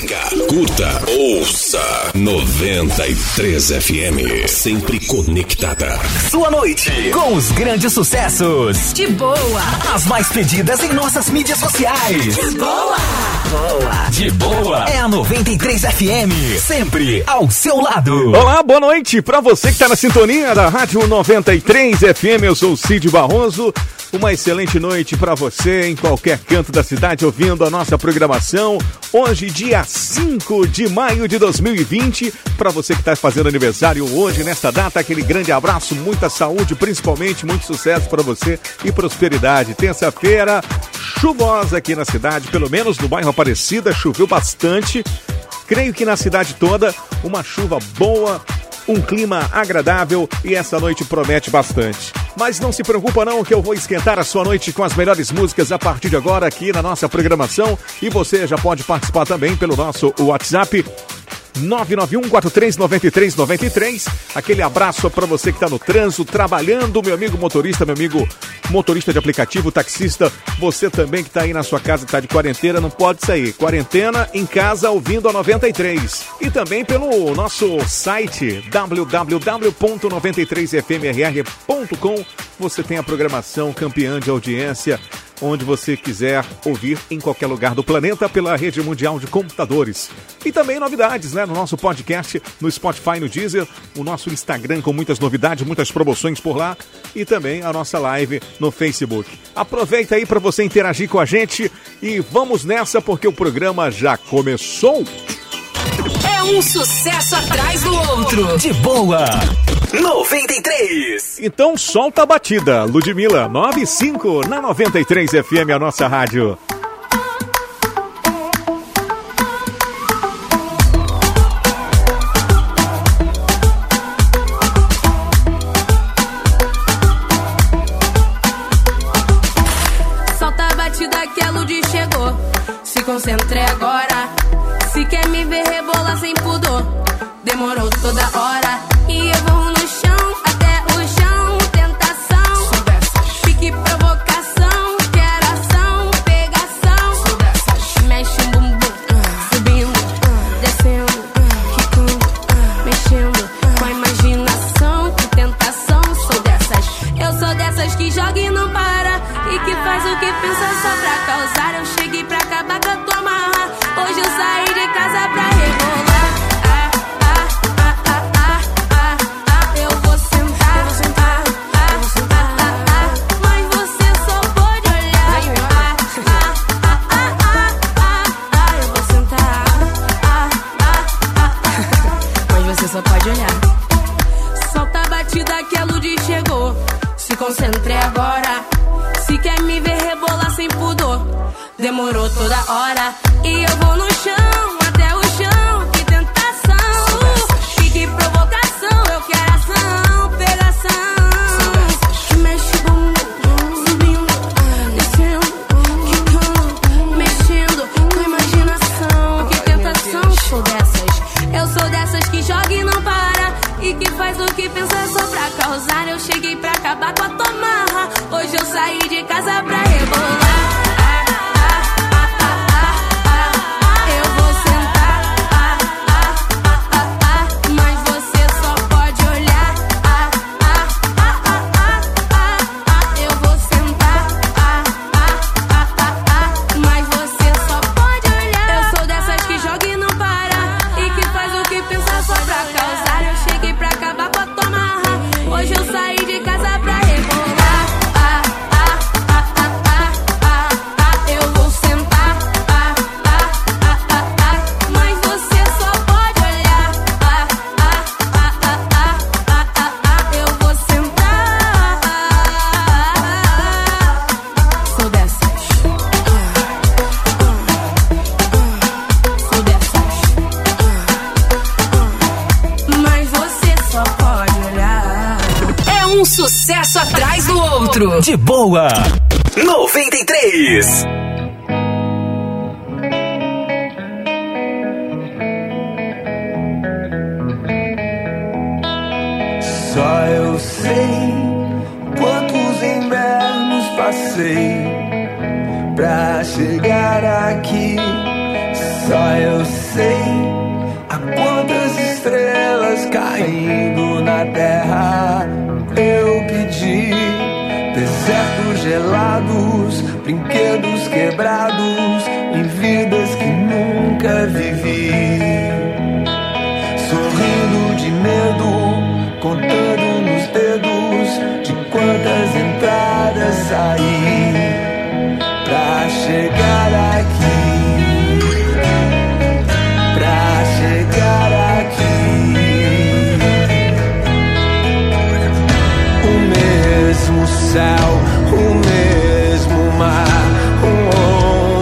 Siga, curta, ouça 93 FM. Sempre conectada. Sua noite com os grandes sucessos. De boa. As mais pedidas em nossas mídias sociais. De boa. Boa. De boa. É a 93 FM. Sempre ao seu lado. Olá, boa noite para você que está na sintonia da Rádio 93 FM. Eu sou o Cid Barroso. Uma excelente noite para você em qualquer canto da cidade ouvindo a nossa programação. Hoje, dia 5 de maio de 2020. Para você que está fazendo aniversário hoje, nesta data, aquele grande abraço, muita saúde, principalmente muito sucesso para você e prosperidade. Terça-feira, chuvosa aqui na cidade, pelo menos no bairro Aparecida, choveu bastante. Creio que na cidade toda, uma chuva boa, um clima agradável e essa noite promete bastante. Mas não se preocupa não que eu vou esquentar a sua noite com as melhores músicas a partir de agora aqui na nossa programação e você já pode participar também pelo nosso WhatsApp 991-439393. Aquele abraço para você que está no trânsito, trabalhando, meu amigo motorista, meu amigo motorista de aplicativo, taxista. Você também que está aí na sua casa, está de quarentena, não pode sair. Quarentena em casa, ouvindo a 93. E também pelo nosso site www.93fmrr.com. Você tem a programação campeã de audiência onde você quiser ouvir em qualquer lugar do planeta pela rede mundial de computadores. E também novidades, né? No nosso podcast, no Spotify, no Deezer, o nosso Instagram com muitas novidades, muitas promoções por lá e também a nossa live no Facebook. Aproveita aí para você interagir com a gente e vamos nessa porque o programa já começou. É um sucesso atrás do outro. De boa. 93. Então solta a batida, Ludmilla 95 na 93 FM, a nossa rádio. o mesmo céu, o mesmo mar. Um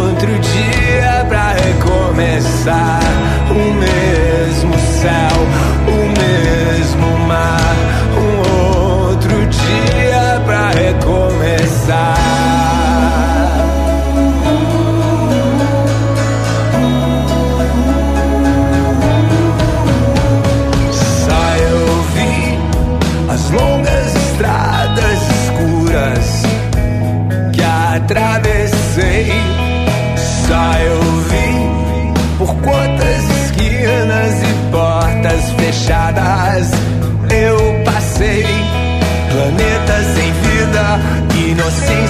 outro dia pra recomeçar. O mesmo céu, o mesmo mar. Um outro dia pra recomeçar. see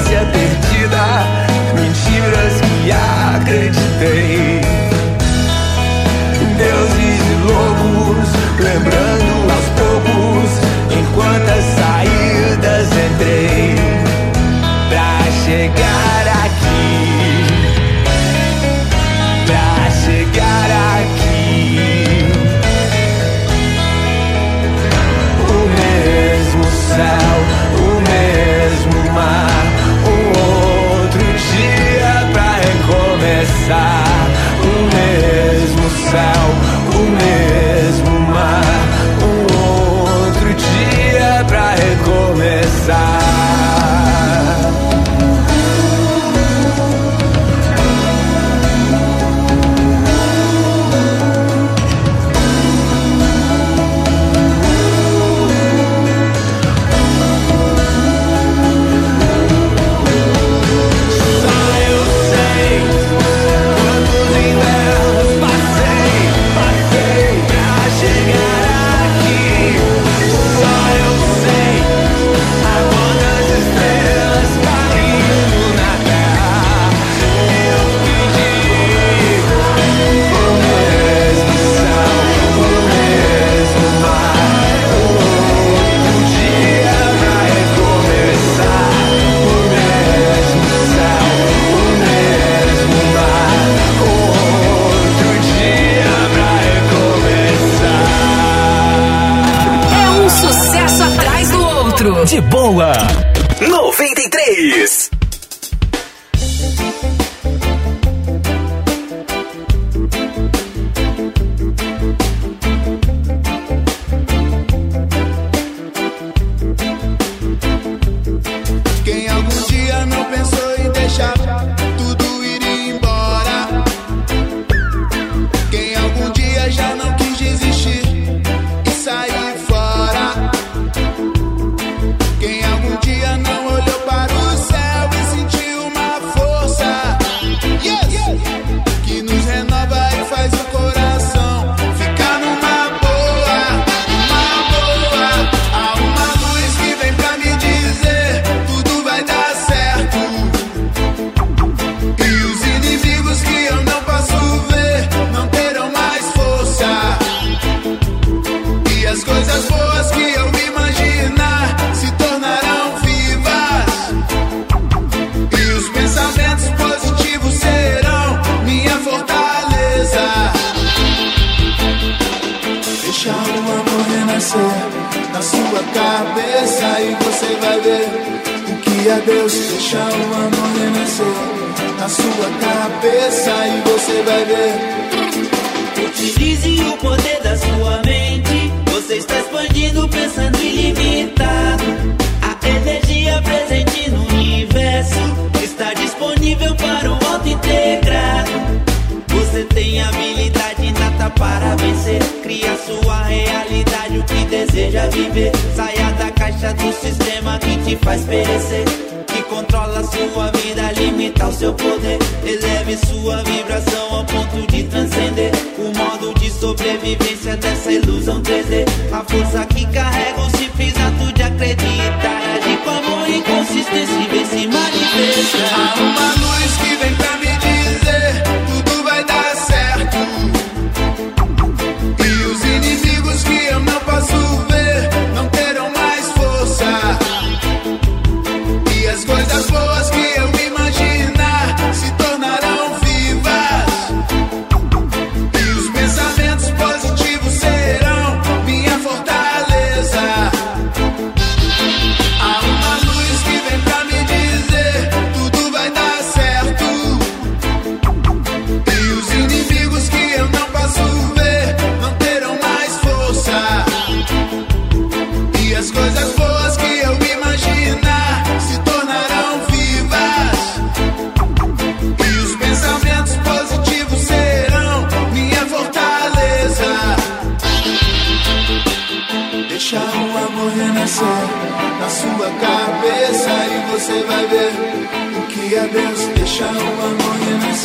boa.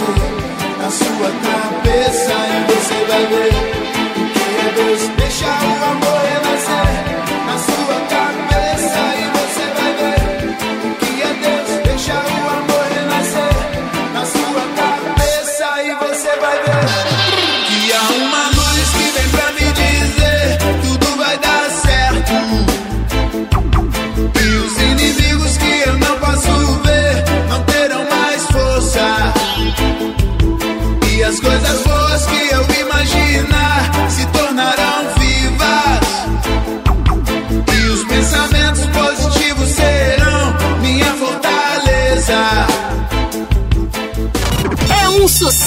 na sua cabeça e você vai ver o que é Deus. Deixa o amor.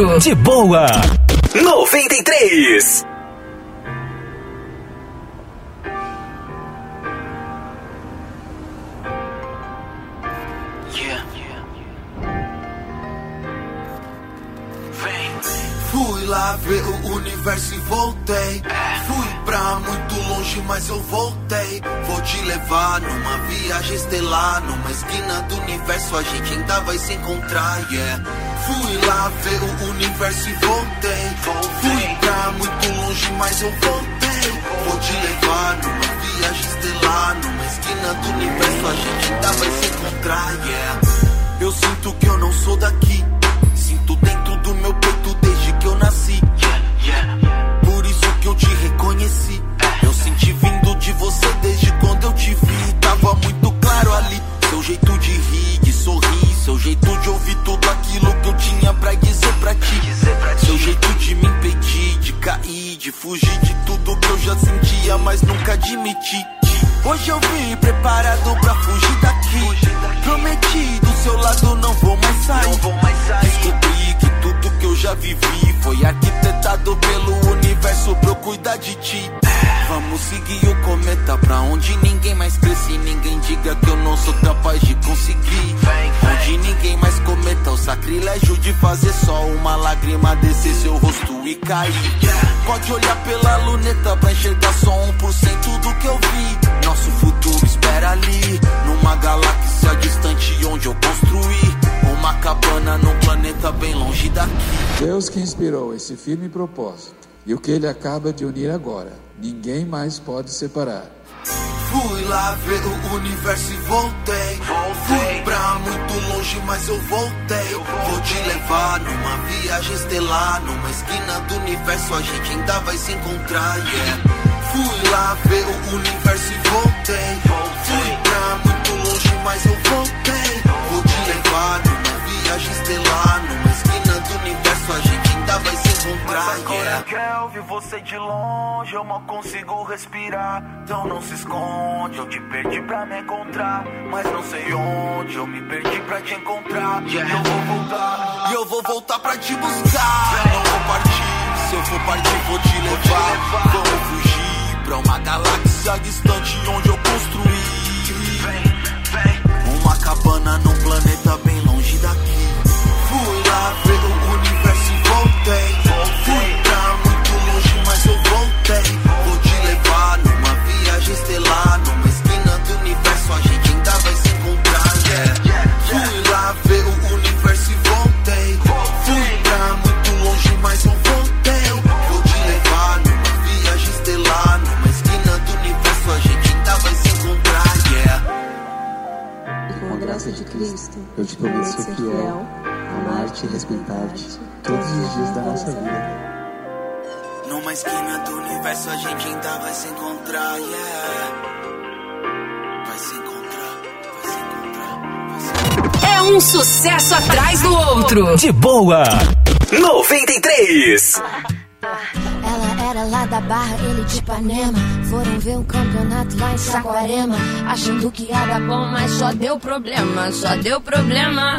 De boa. Tinha pra dizer pra ti. Seu jeito de me impedir, de cair, de fugir de tudo que eu já sentia, mas nunca admiti. Hoje eu vim preparado pra fugir daqui. Prometi do seu lado não vou mais sair. Descobri que tudo que eu já vivi foi arquitetado pelo universo pra eu cuidar de ti. Vamos seguir o cometa pra onde ninguém mais cresce. Ninguém diga que eu não sou capaz de conseguir. Onde ninguém mais cometa o sacrilégio de fazer só uma lágrima descer seu rosto e cair. Pode olhar pela luneta pra enxergar só 1% do que eu vi. Nosso futuro espera ali, numa galáxia distante onde eu construí. Uma cabana num planeta bem longe daqui. Deus que inspirou esse firme propósito e o que ele acaba de unir agora, ninguém mais pode separar. Fui lá ver o universo e voltei. Fui pra muito longe, mas eu voltei. Vou te levar numa viagem estelar. Numa esquina do universo a gente ainda vai se encontrar, yeah. Fui lá ver o universo e voltei. Fui pra muito longe, mas eu voltei. Vou te levar numa viagem estelar. Numa esquina do universo a gente ainda vai se encontrar, yeah. Quero ver você de longe, eu mal consigo respirar. Então não se esconde, eu te perdi pra me encontrar. Mas não sei onde, eu me perdi pra te encontrar. E eu vou voltar. E eu vou voltar pra te buscar. Eu não vou partir. Se eu for partir, vou te levar. Vamos fugir pra uma galáxia distante onde eu construí. Uma cabana num planeta bem longe daqui. Fui lá ver voltei. Fui pra muito longe, mas eu voltei. Vou te levar numa viagem estelar. Numa esquina do universo, a gente ainda vai se encontrar. yeah. Fui lá ver o universo e voltei. Fui pra muito longe, mas eu voltei. Vou te levar numa viagem estelar. Numa esquina do universo, a gente ainda vai se encontrar. Yeah. Com a graça de Cristo, eu te prometo ser fiel, amar-te e respeitar-te todos os dias da nossa vida. Numa esquina do universo a gente ainda vai se encontrar, yeah. Vai se encontrar, vai se encontrar, vai se É um sucesso atrás do outro. De boa. 93. Ela era lá da Barra, ele de Ipanema. Foram ver um campeonato lá em Saquarema. Achando que ia dar bom, mas só deu problema, só deu problema.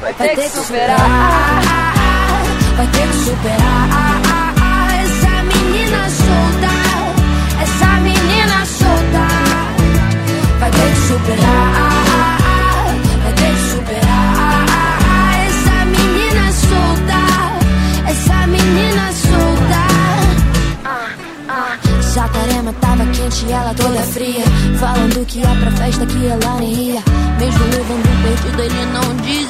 vai ter que superar, vai ter que superar. Essa menina solta, essa menina solta vai ter que superar, vai ter que superar. Essa menina solta, essa menina solta. Ah, ah. Saquarema tava quente e ela toda fria Falando que ia pra festa que ela nem ia Mesmo levando perdido ele não desistia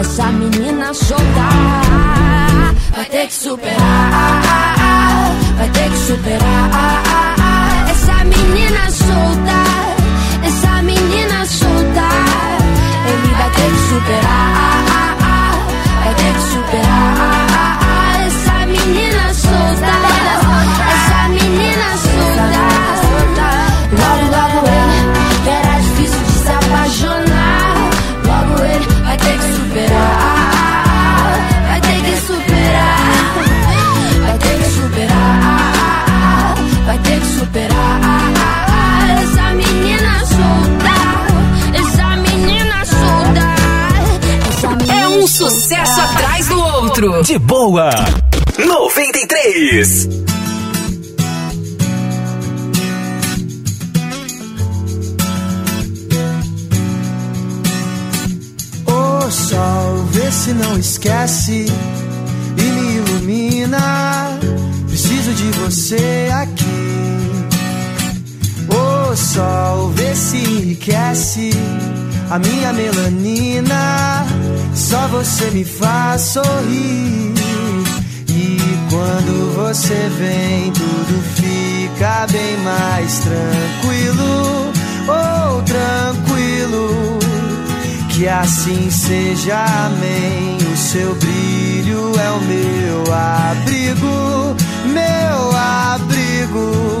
Essa menina solta. Vai ter que superar. Vai ter que superar. Essa menina solta. Essa menina solta. Ele vai ter que superar. Vai ter que superar. De boa. 93. Ô sol, vê se não esquece e me ilumina. Preciso de você aqui. Ô sol, vê se enriquece a minha melanina. Só você me faz sorrir. E quando você vem, tudo fica bem mais tranquilo. Oh, tranquilo. Que assim seja, amém. O seu brilho é o meu abrigo, meu abrigo.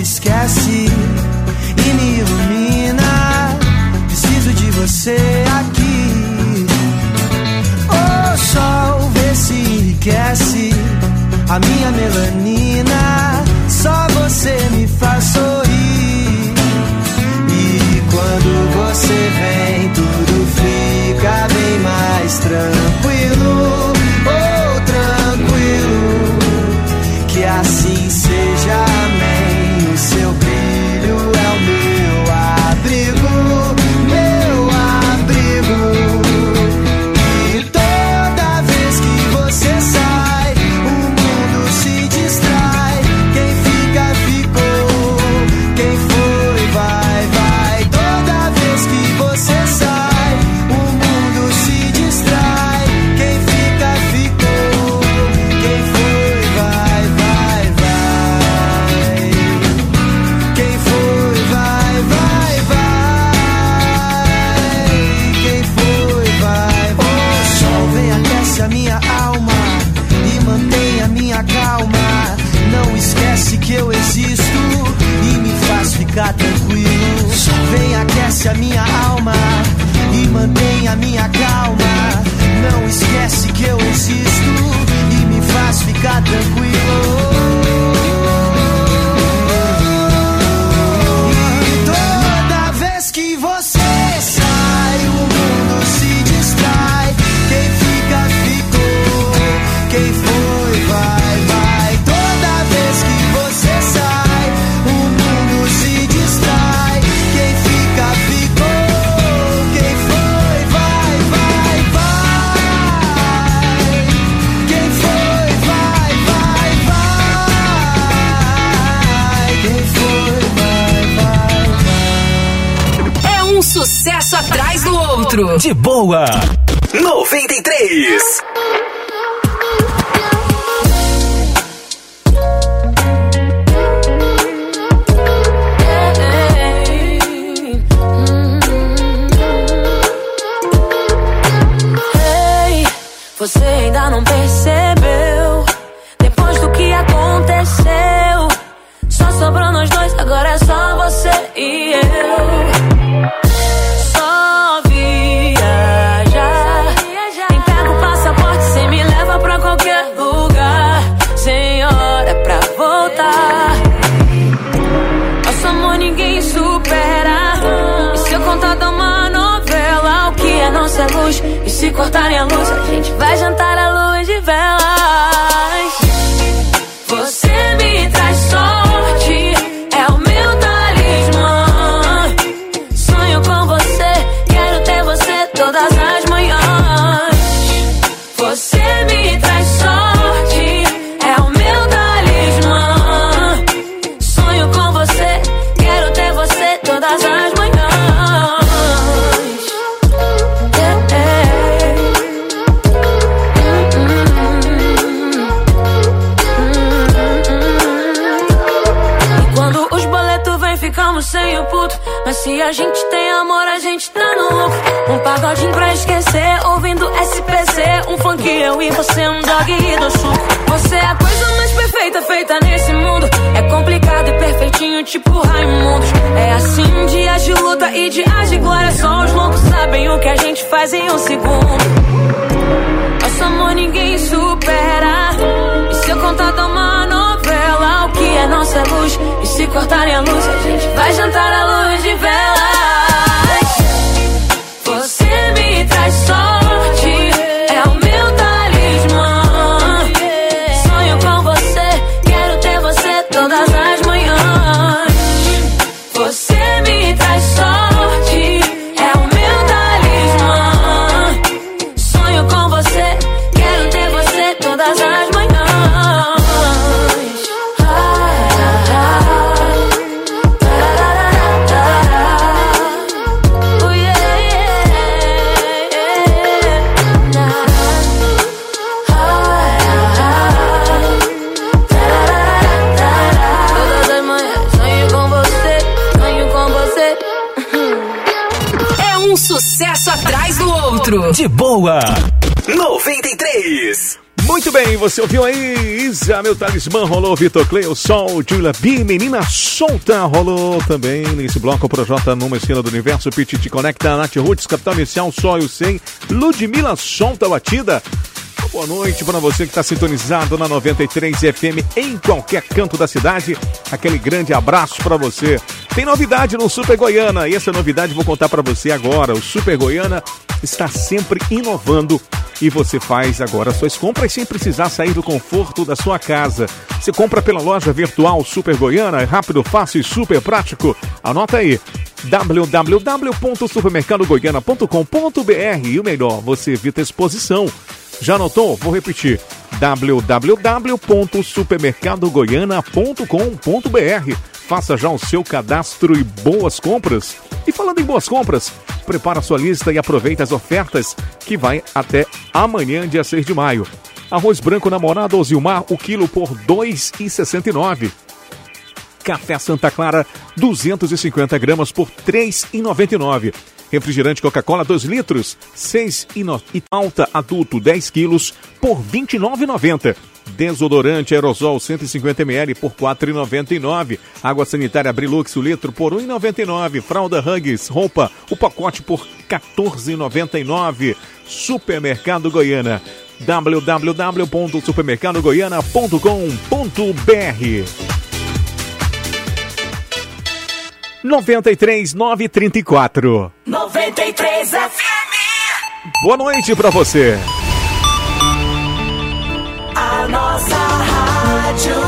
Esquece e me ilumina. Preciso de você aqui. O sol, vê se enriquece a minha melanina. Só você me faz sorrir. E quando você vem, tudo fica bem mais tranquilo. Faz ficar De boa. 93. Você, um dog e do suco. Você é a coisa mais perfeita feita nesse mundo. É complicado e perfeitinho, tipo Raimundos. É assim, dias de luta e dias de glória. Só os loucos sabem o que a gente faz em um segundo. Nosso amor ninguém supera. E se eu contar uma novela, o que é nossa luz? E se cortarem a luz, a gente vai jantar à um sucesso atrás do outro. De boa. 93. Muito bem, você ouviu aí Isa, meu talismã, rolou Vitor Clay, o Sol, Julia B, Menina Solta, rolou também nesse bloco o Projota numa esquina do universo, Petit Conecta, Nath Roots, Capital Inicial, Sol e o 100, Ludmilla Solta Batida. Boa noite para você que está sintonizado na 93 FM em qualquer canto da cidade. Aquele grande abraço para você. Tem novidade no Super Goiana e essa novidade vou contar para você agora. O Super Goiana está sempre inovando e você faz agora suas compras sem precisar sair do conforto da sua casa. Você compra pela loja virtual Super Goiana, é rápido, fácil e super prático. Anota aí www.supermercadogoiana.com.br e o melhor, você evita exposição. Já anotou? Vou repetir www.supermercadogoiana.com.br Faça já o seu cadastro e boas compras. E falando em boas compras, prepara sua lista e aproveita as ofertas que vai até amanhã, dia 6 de maio. Arroz branco namorado Ozilmar, o quilo por R$ 2,69. Café Santa Clara, 250 gramas por R$ 3,99. Refrigerante Coca-Cola 2 litros, 6 e alta adulto 10 quilos por R$ 29,90. Desodorante aerosol 150 ml por R$ 4,99. Água sanitária Brilux o litro por R$ 1,99. Fralda Hugs roupa o pacote por R$ 14,99. Supermercado Goiana www.supermercadogoiana.com.br 93 934 93 FM. Boa noite pra você. Rádio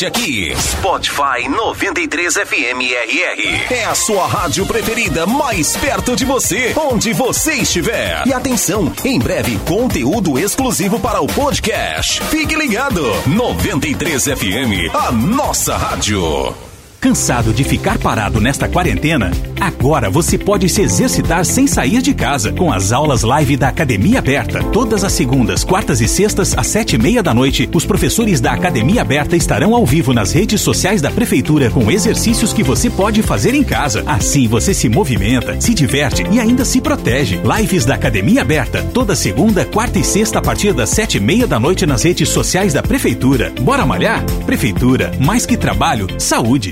aqui. Spotify 93 FM RR. É a sua rádio preferida mais perto de você, onde você estiver. E atenção, em breve conteúdo exclusivo para o podcast. Fique ligado. 93 FM, a nossa rádio. Cansado de ficar parado nesta quarentena? Agora você pode se exercitar sem sair de casa com as aulas live da Academia Aberta. Todas as segundas, quartas e sextas, às sete e meia da noite, os professores da Academia Aberta estarão ao vivo nas redes sociais da Prefeitura com exercícios que você pode fazer em casa. Assim você se movimenta, se diverte e ainda se protege. Lives da Academia Aberta, toda segunda, quarta e sexta a partir das sete e meia da noite nas redes sociais da Prefeitura. Bora malhar? Prefeitura, mais que trabalho, saúde.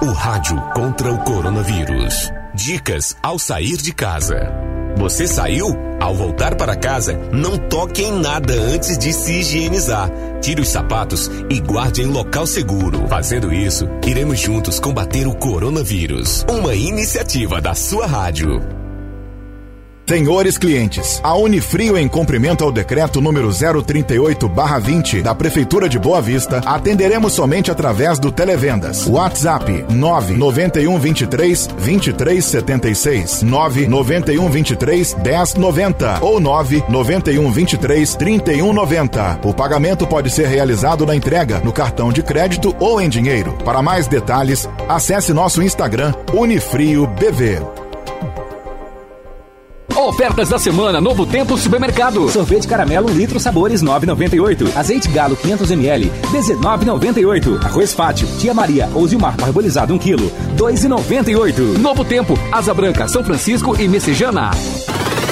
O rádio contra o coronavírus. Dicas ao sair de casa. Você saiu? Ao voltar para casa, não toque em nada antes de se higienizar. Tire os sapatos e guarde em local seguro. Fazendo isso, iremos juntos combater o coronavírus. Uma iniciativa da sua rádio. Senhores clientes, a Unifrio, em cumprimento ao decreto número 038-20 da Prefeitura de Boa Vista, atenderemos somente através do Televendas. WhatsApp 991 23 23 76 991 23 10 90 ou 991 23 31 90. O pagamento pode ser realizado na entrega, no cartão de crédito ou em dinheiro. Para mais detalhes, acesse nosso Instagram Unifrio BV. Ofertas da semana Novo Tempo Supermercado. Sorvete caramelo 1 litro sabores 9,98. Azeite galo 500 ml 19,98. Arroz fátio Tia Maria ou Zilmar parbolizado 1 kg 2,98. Novo Tempo Asa Branca São Francisco e Messejana.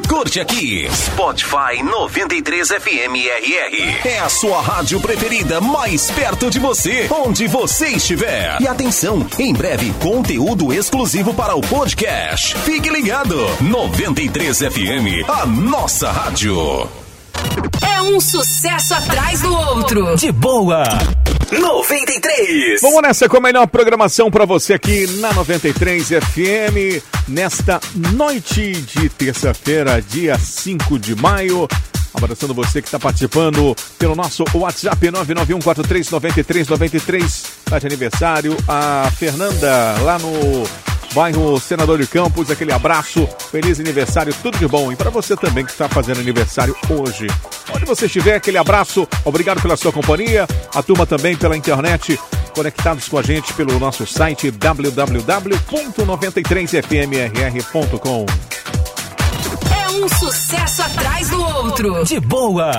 curte aqui. Spotify 93 FM RR. É a sua rádio preferida mais perto de você, onde você estiver. E atenção, em breve conteúdo exclusivo para o podcast. Fique ligado. 93 FM, a nossa rádio. É um sucesso atrás do outro. De boa. 93. Vamos nessa com a melhor programação para você aqui na 93 FM, nesta noite de terça-feira, dia 5 de maio. Abraçando você que está participando pelo nosso WhatsApp 991439393. Está de aniversário. A Fernanda lá no bairro Senador de Campos, aquele abraço, feliz aniversário, tudo de bom. E para você também que está fazendo aniversário hoje. Onde você estiver, aquele abraço, obrigado pela sua companhia. A turma também pela internet, conectados com a gente pelo nosso site www.93fmrr.com. É um sucesso atrás do outro. De boa.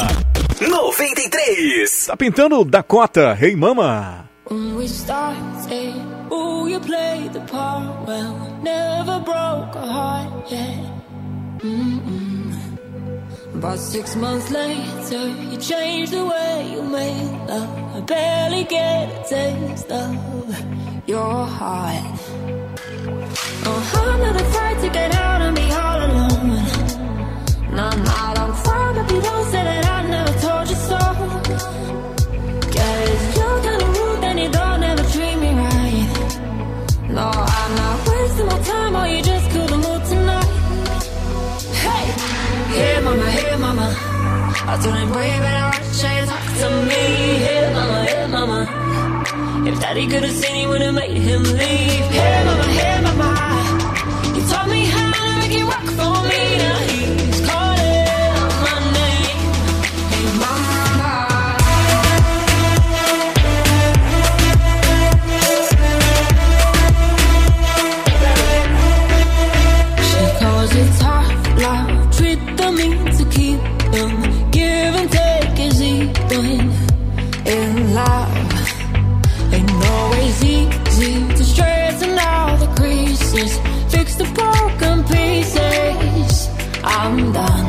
93. Tá pintando Dakota, Hey Mama. When we started, oh, you played the part well. Never broke a heart yet. Mm-mm. About six months later, you changed the way you made love. I barely get a taste of your heart. Oh, I'm not afraid to get out and be all alone. No, don't No, I'm not wasting my time, or you just couldn't move tonight. Hey, mama, mama. I told him I to me. Mama, mama. If daddy could have seen, he would have made him leave. Hey mama, hey mama. I'm done.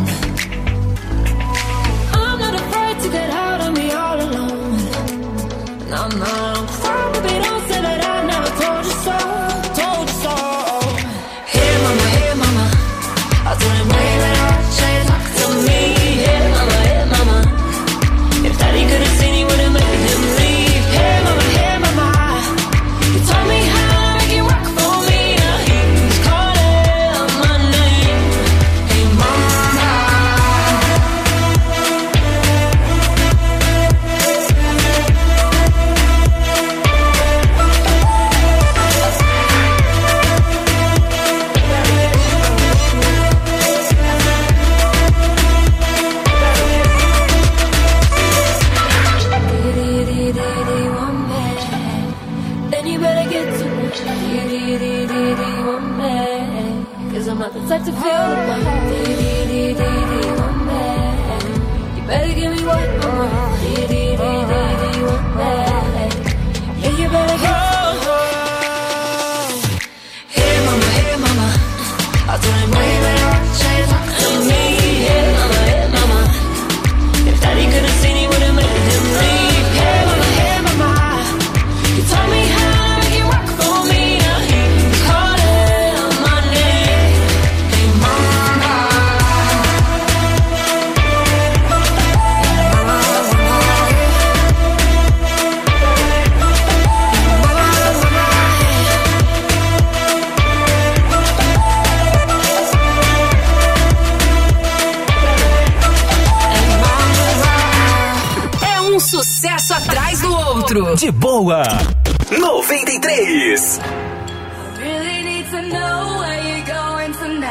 Futuro. De boa. 93. going no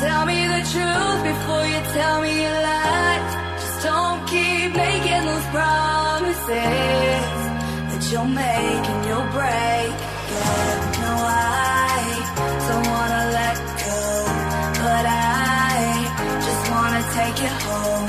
33 just don't keep making those promises that you'll make and you'll break. Yeah, no, I don't wanna let go, but I just wanna take home.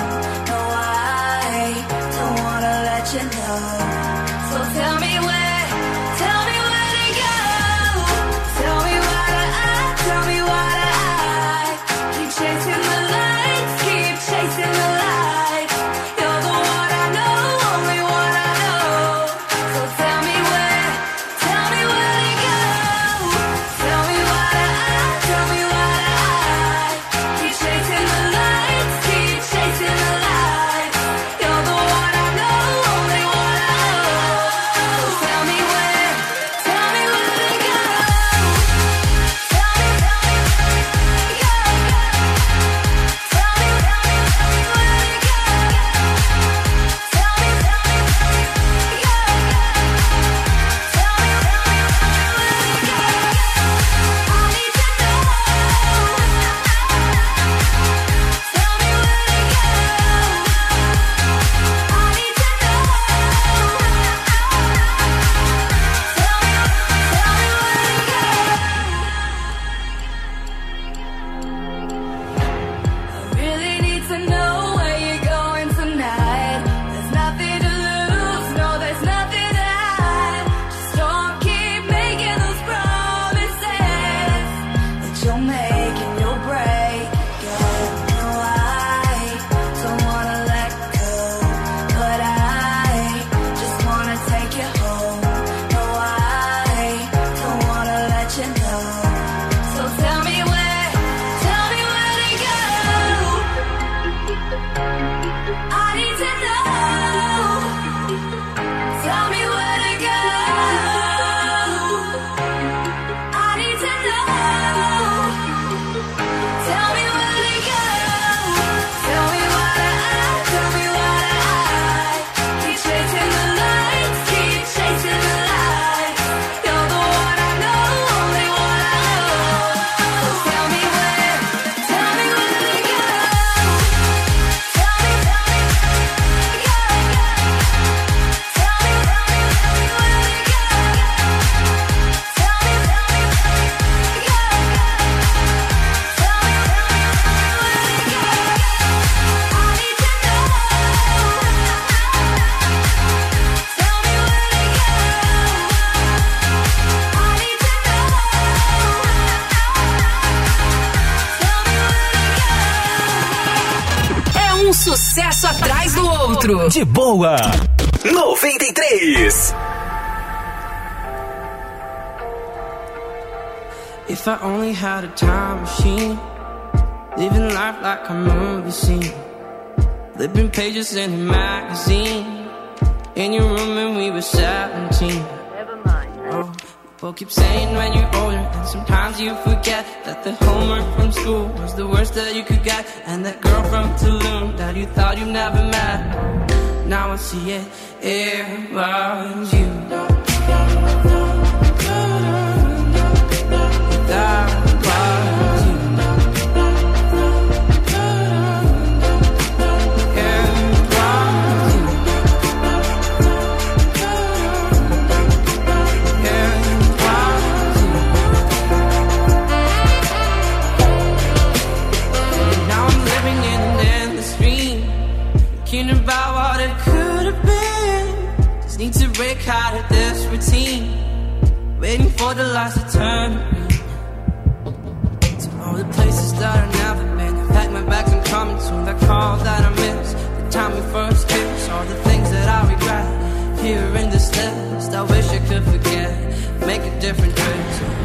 I only had a time machine, living life like a movie scene, flipping pages in a magazine, in your room when we were 17. never Oh, people keep saying when you're older, and sometimes you forget that the homework from school was the worst that you could get, and that girl from Tulum that you thought you never met. Now I see it, it was you. Waiting for the lights to turn. To all the places that I've never been. Pack my bags and coming soon. That call that I miss, the time we first kissed, all the things that I regret. Here in this list, I wish I could forget, make a different choice.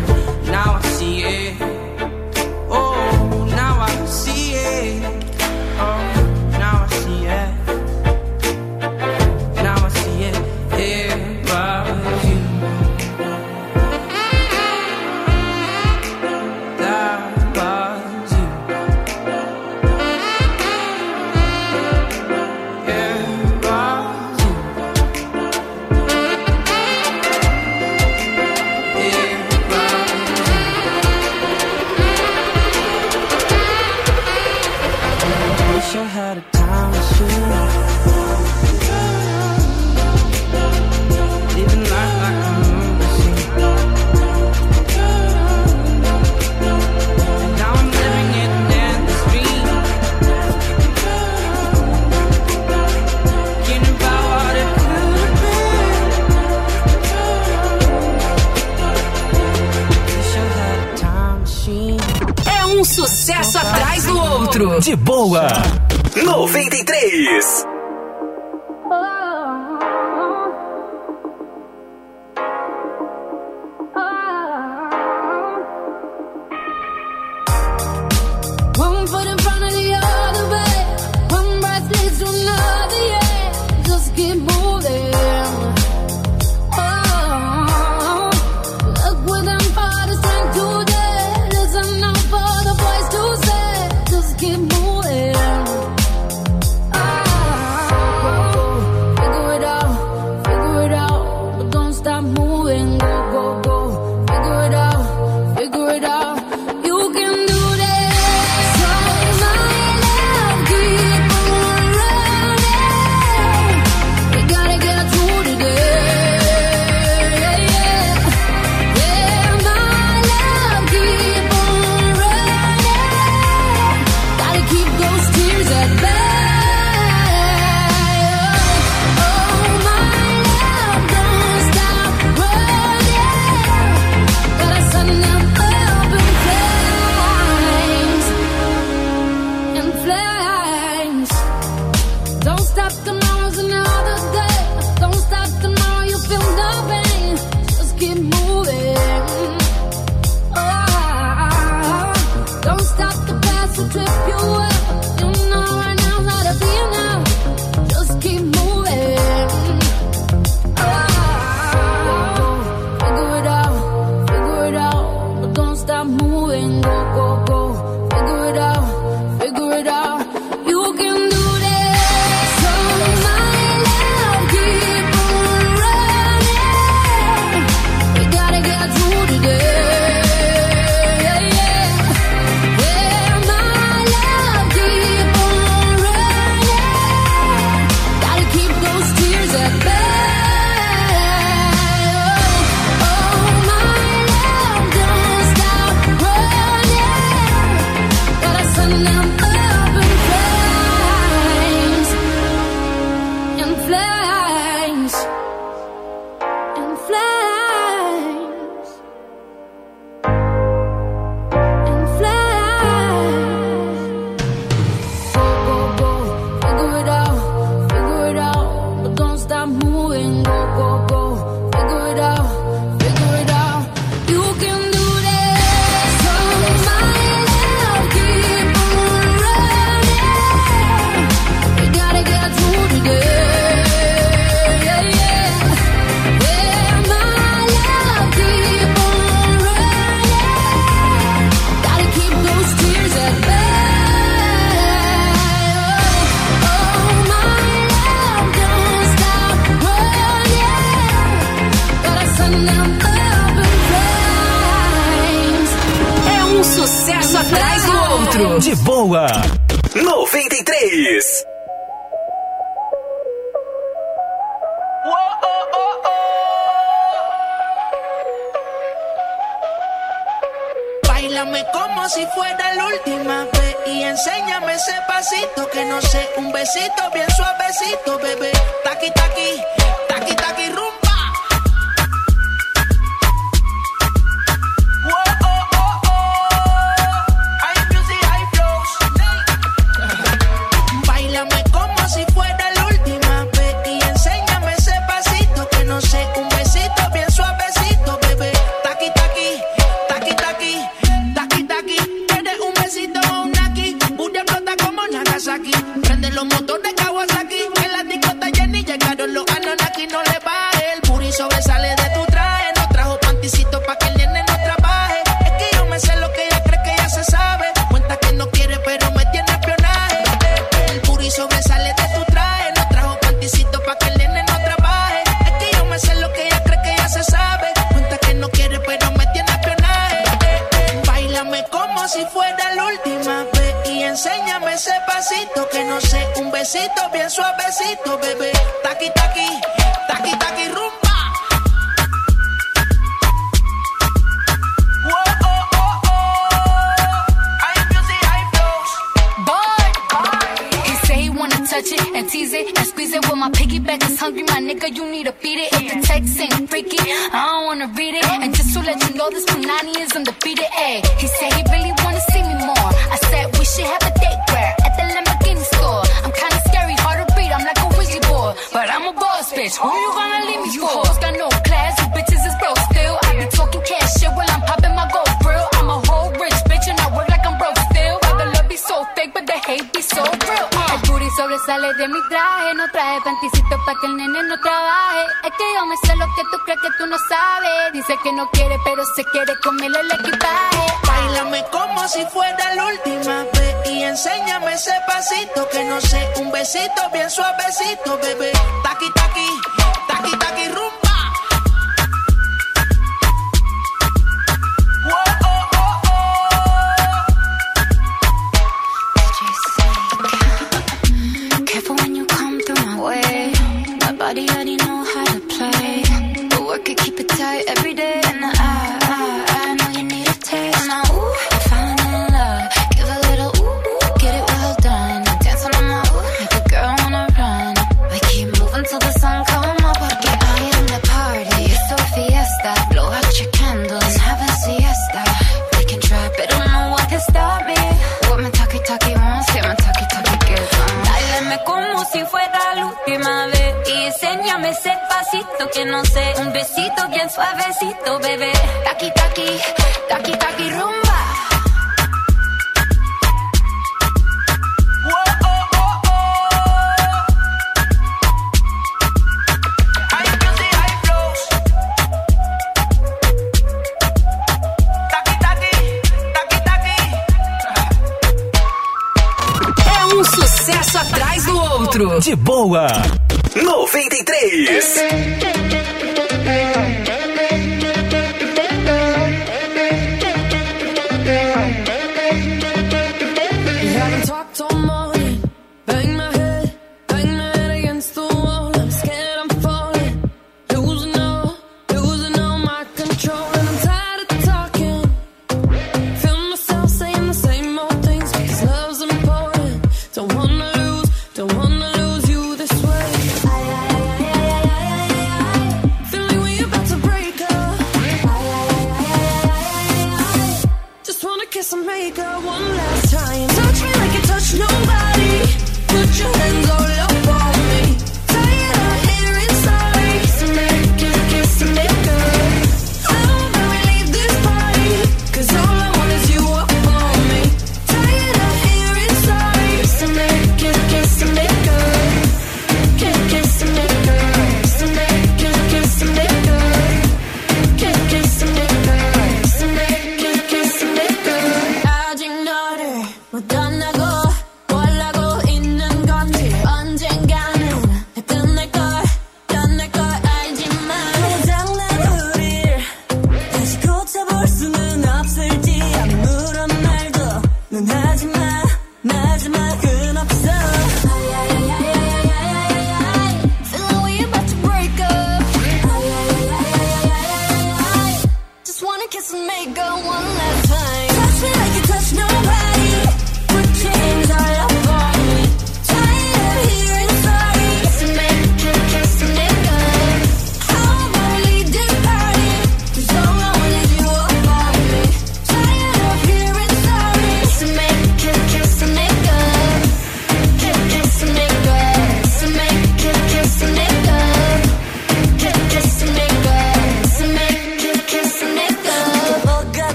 Don't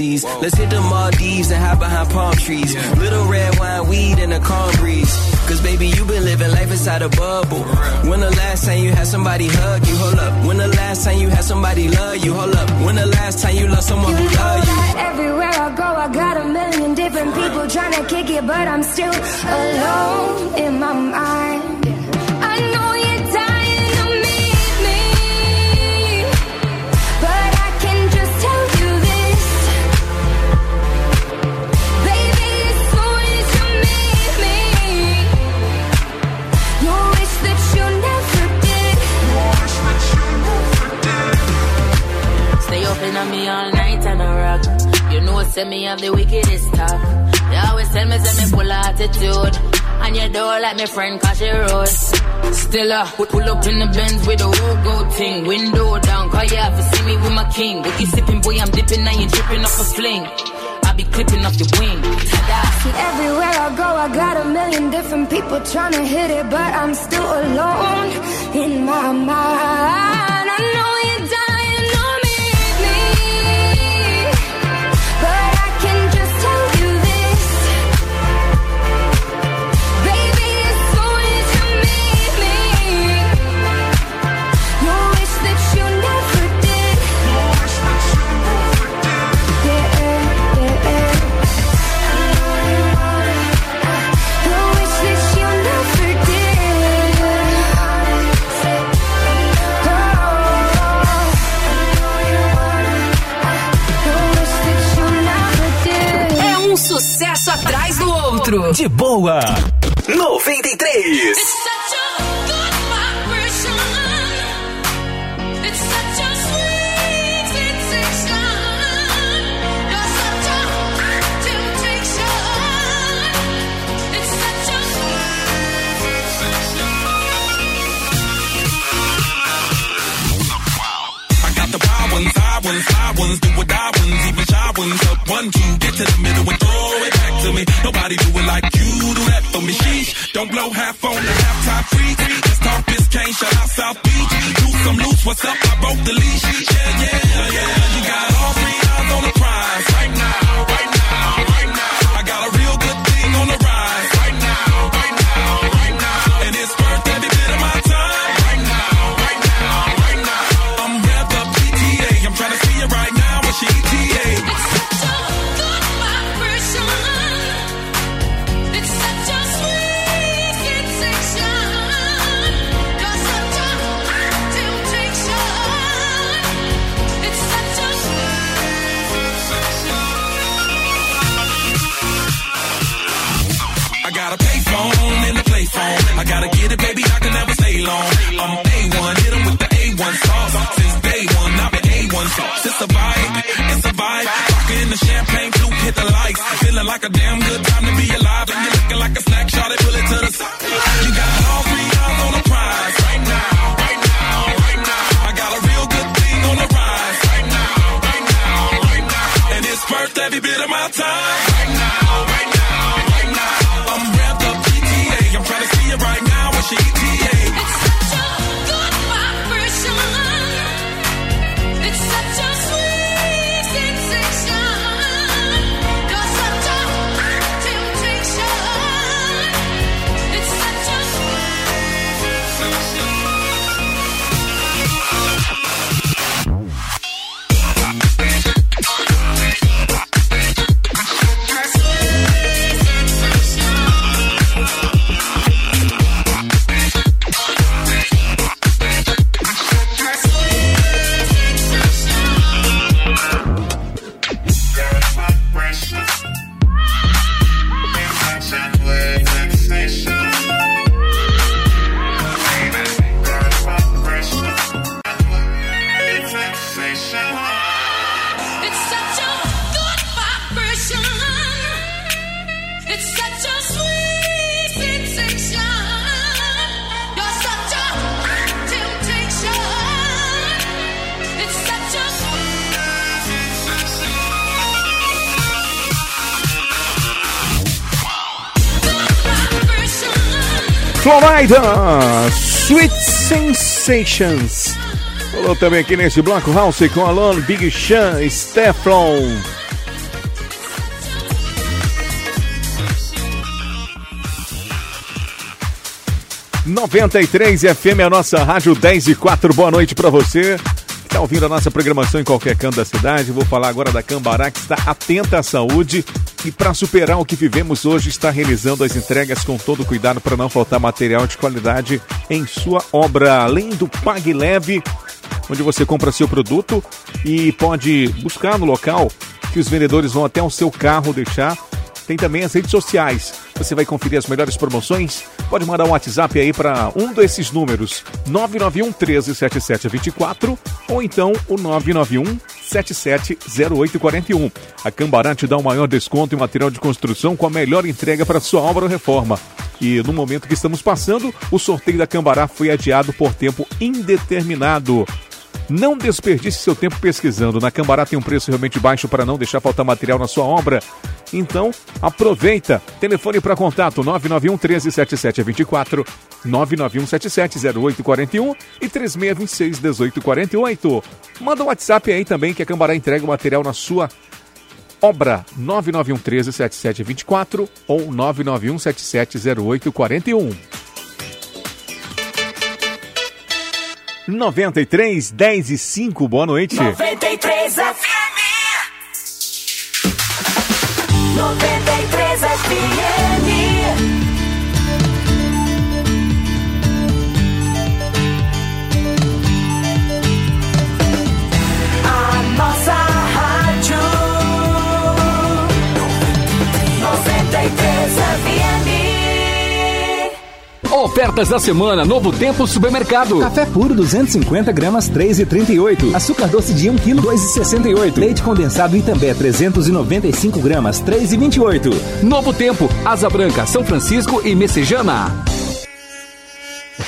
seas. Whoa. Let's I got a million different people trying to hit it, but I'm still alone in my mind. De boa. 93. ones, high ones, do or die ones, even shy ones. Up one, two, get to the middle and to me. Nobody do it like you do that for me. Sheesh, don't blow half on the halftime free. Let's talk this cane, shut out South Beach. Do some loose, what's up? I broke the leash. Yeah, yeah, yeah. You got all three eyes on the prize right now. like a damn good time to be alive. And you're looking like a snack, shot it, pull it to the side. You got all three eyes on the prize right now, right now, right now. I got a real good thing on the rise right now, right now, right now. And it's worth every bit of my time. Florida, Sweet Sensations. Falou também aqui nesse bloco House com Alon, Big Sean, Stefan. Noventa e três FM, a nossa rádio 10 e 4. Boa noite para você. Está ouvindo a nossa programação em qualquer canto da cidade. Vou falar agora da Cambará, que está atenta à saúde e para superar o que vivemos hoje, está realizando as entregas com todo cuidado para não faltar material de qualidade em sua obra. Além do Pague Leve, onde você compra seu produto e pode buscar no local que os vendedores vão até o seu carro deixar. Tem também as redes sociais. Você vai conferir as melhores promoções? Pode mandar um WhatsApp aí para um desses números: 991 13 7724 ou então o 991 770841. A Cambará te dá o maior desconto em material de construção com a melhor entrega para sua obra ou reforma. E no momento que estamos passando, o sorteio da Cambará foi adiado por tempo indeterminado. Não desperdice seu tempo pesquisando. Na Cambará tem um preço realmente baixo para não deixar faltar material na sua obra. Então, aproveita. Telefone para contato 991 13 7724, 991 77 0841 e 3626 1848. Manda um WhatsApp aí também que a Cambará entrega o material na sua obra 991 13 7724 ou 991 77 93, 10 e 5, boa noite. 93 FM. 93 FM. Ofertas da semana, Novo Tempo Supermercado. Café puro 250 gramas 3,38. Açúcar doce de 1 kg 2,68. Leite condensado Itambé 395 gramas 3,28. Novo Tempo, Asa Branca, São Francisco e Messejana.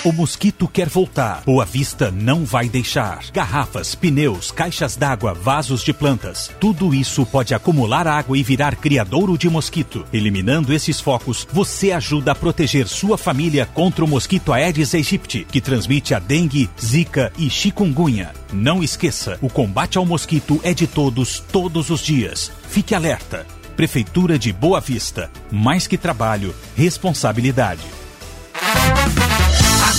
O mosquito quer voltar. Boa Vista não vai deixar. Garrafas, pneus, caixas d'água, vasos de plantas. Tudo isso pode acumular água e virar criadouro de mosquito. Eliminando esses focos, você ajuda a proteger sua família contra o mosquito Aedes aegypti, que transmite a dengue, zika e chikungunya. Não esqueça, o combate ao mosquito é de todos, todos os dias. Fique alerta. Prefeitura de Boa Vista. Mais que trabalho, responsabilidade.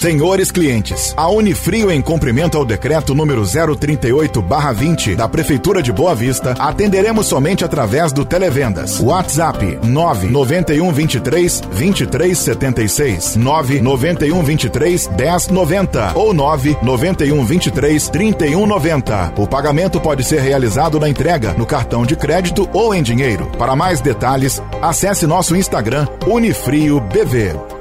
Senhores clientes, a Unifrio, em cumprimento ao decreto número 038-20 da Prefeitura de Boa Vista, atenderemos somente através do Televendas. WhatsApp 991 23 23 76 991 23 10 90 ou 991 23 31 90. O pagamento pode ser realizado na entrega, no cartão de crédito ou em dinheiro. Para mais detalhes, acesse nosso Instagram Unifrio BV.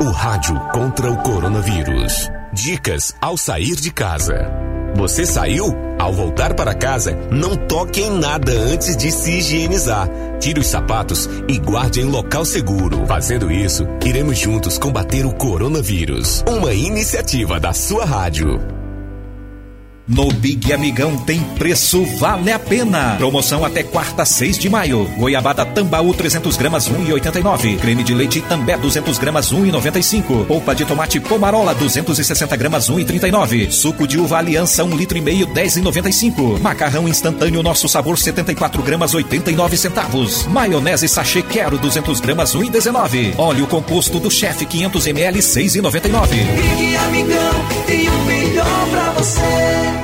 O rádio contra o coronavírus. Dicas ao sair de casa. Você saiu? Ao voltar para casa, não toque em nada antes de se higienizar. Tire os sapatos e guarde em local seguro. Fazendo isso, iremos juntos combater o coronavírus. Uma iniciativa da sua rádio. No Big Amigão tem preço vale a pena. Promoção até quarta, 6 de maio. Goiabada Tambaú 300 gramas 1,89. Creme de leite També 200 gramas 1,95. Polpa de tomate Pomarola 260 gramas 1,39. Suco de uva Aliança 1 litro e meio 10,95. Macarrão instantâneo Nosso Sabor 74 gramas 89 centavos. Maionese sachê Quero 200 gramas 1,19. Óleo composto do Chef 500 ml 6,99. Big Amigão tem um melhor pra você.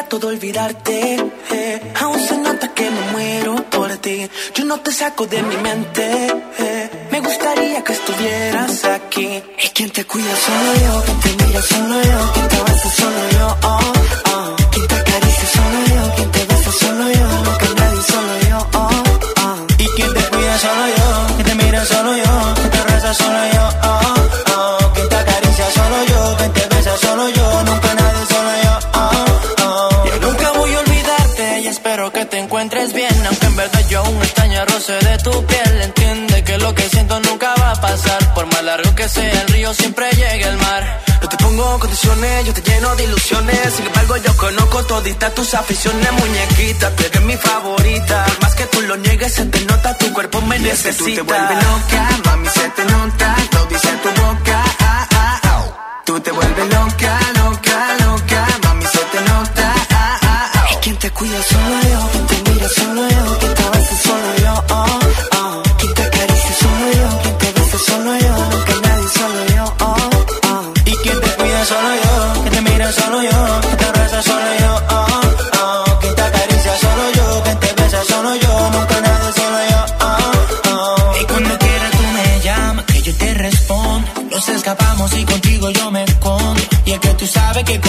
Trato de olvidarte, eh, aún se nota que me muero por ti. Yo no te saco de mi mente. eh, me gusta gustaría que estuvieras aquí. Y quien te cuida solo yo, quien te mira solo yo, quien te abraza solo yo. Oh, oh. Quien te acaricia solo yo, quien te besa solo yo, nunca nadie solo yo. Oh, oh. Y quien te cuida solo yo, quien te mira solo yo, quien te reza solo yo. Oh. Encuentres bien. Aunque en verdad yo aún extraño el roce de tu piel. Entiende que lo que siento nunca va a pasar. Por más largo que sea el río, siempre llega el mar. No te pongo condiciones, yo te lleno de ilusiones. Sin embargo, yo conozco toditas tus aficiones, muñequita. Tú eres mi favorita. Por más que tú lo niegues, se te nota, tu cuerpo me Y es que necesita. tú te vuelves loca, mami, se te nota, lo dice tu boca. Ah, ah, ah. Tú te vuelves loca, loca, solo yo, quien te abraza solo yo. Oh, oh. Quien te acaricia solo yo, quien te besa solo yo, nunca nadie solo yo. Oh, oh. Y quien te cuida solo yo, que te mira solo yo, que te reza solo yo. Oh, oh. Quien te acaricia solo yo, quien te besa solo yo, nunca nadie solo yo. Oh, oh. Y cuando quieras tú me llamas, que yo te respondo. Nos escapamos y contigo yo me escondo. Y es que tú sabes que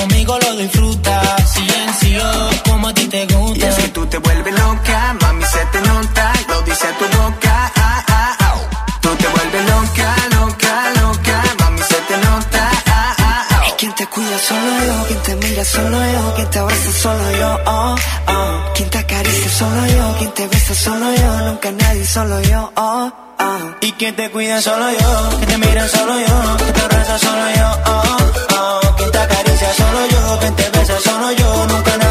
dice tu boca. Ah, ah, ah. Tú te vuelves loca, loca, loca, mami, se te nota. Ah, ah, ah. Y quien te cuida solo yo, quien te mira solo yo, quien te abraza solo yo. Oh, oh. Quien te acaricia solo yo, quien te besa solo yo, nunca nadie solo yo. Oh, oh. Y quien te cuida solo yo, que te mira solo yo, que te reza solo yo. Oh, oh. Quien te acaricia solo yo, quien te besa solo yo, nunca nadie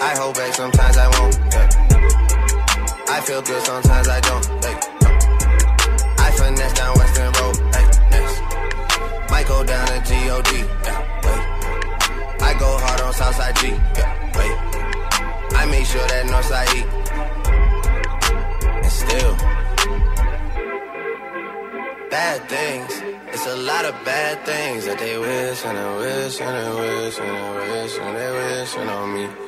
I hold back, sometimes I won't. Yeah. I feel good, sometimes I don't. Hey. I finesse down Western Road. Hey. Next. Might go down to G-O-D. Yeah. I go hard on Southside G. Yeah. I make sure that Northside E. And still. Bad things. It's a lot of bad things that they wish and they wish and they wish and they wish and they wishing on me.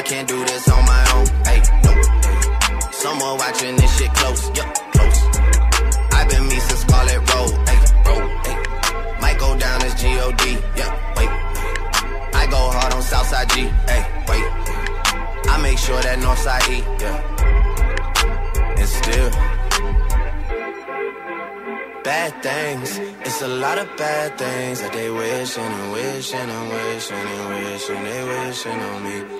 I can't do this on my own. Hey, no. Someone watching this shit close, yup, close. I've been me since Scarlet Road, hey, road, hey. Might go down as G-O-D, yeah, wait. I go hard on Southside G, hey, wait. I make sure that Northside E, yeah. And still, bad things. It's a lot of bad things that they wishing and wishing and wishing and wishing they wishing on me.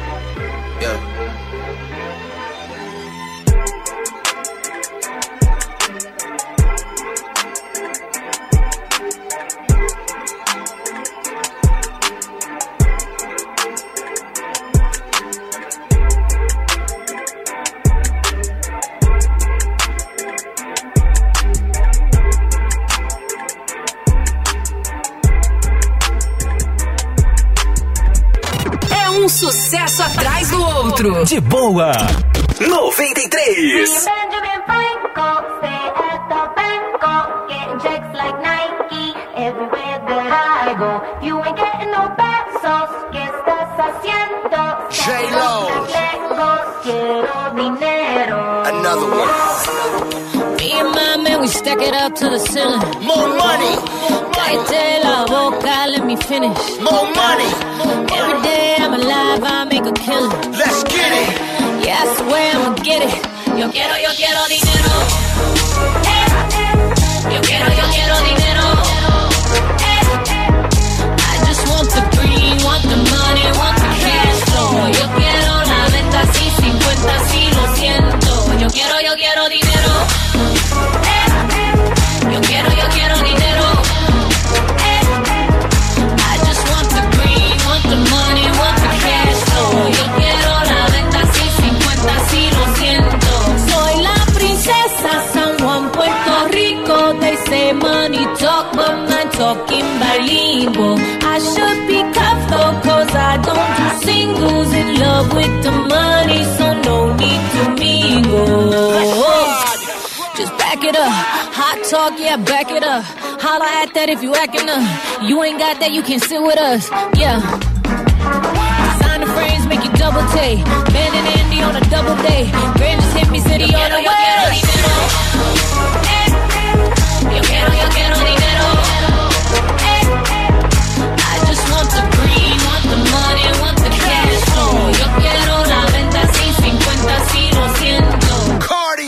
Sucesso atrás do outro. De boa. 93. Benjamin Franco, stay at the Banco, getting checks like Nike everywhere that I go. You ain't getting no pesos, ¿qué estás haciendo? J-Lo. Another one. Me and my man, we stack it up to the ceiling. More money. Cállate la boca, let me finish. More money. Every day I'm alive, I make a killing. Let's get it. Yeah, I swear I'ma get it. Yo quiero, yo quiero dinero. Eh, eh. Yo quiero, yo quiero dinero. Talk, but I'm talking bilingual. I should be careful, cause I don't do singles. In love with the money, so no need to mingle. Just back it up. Hot talk, yeah, back it up. Holla at that if you acting up. You ain't got that, you can sit with us. Yeah. Sign the make you double take. Ben and Andy on a double day. Grand just hit me, city on the way. Yo quiero, yo quiero dinero. Eh,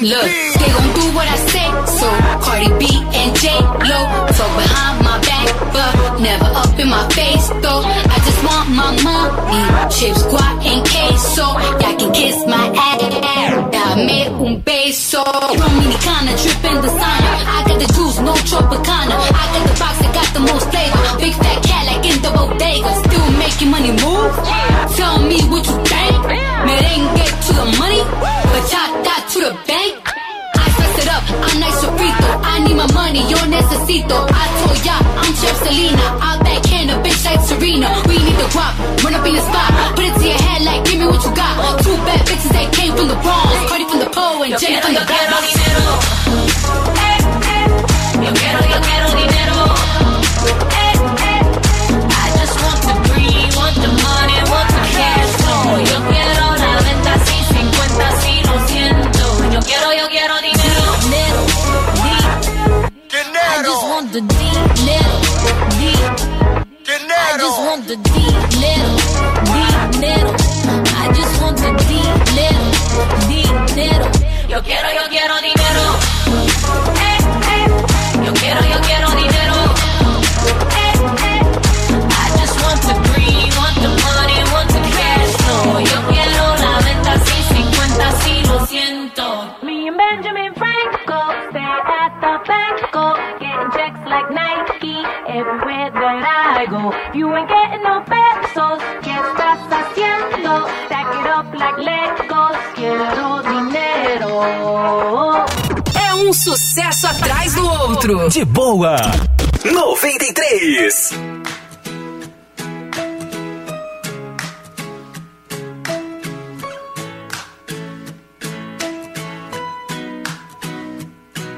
Look, they gon' do what I say. So Cardi B and J Lo talk behind my back, but never up in my face though. I just want my money, chips, guac, and queso. Y'all can kiss my ass. Dame un beso. Dominicana, the designer. I got the juice, no Tropicana. I got the box that got the most flavor. Big fat cat like in the bodega, still making money move. Tell me what you think. Merengue to the money. Bachata to the bank. I spice it up, I'm nice sofrito. I need my money, yo necesito. I told ya, I'm Chef Selena. I backhand a bitch like Serena. We need the guap, run up in the spot. Put it to your head like, give me what you got. Two bad bitches that came from the Bronx. Cardi from the pole and Jenny from the Bronx. The D little D little. I just want the little little. Yo quiero, yo quiero dinero. Eh, eh. Yo quiero, yo quiero like Nike everywhere that I go. You ain't getting no pesos, ¿qué estás haciendo? Stack it up like Legos, quiero dinero. É um sucesso atrás do outro. De boa. 93.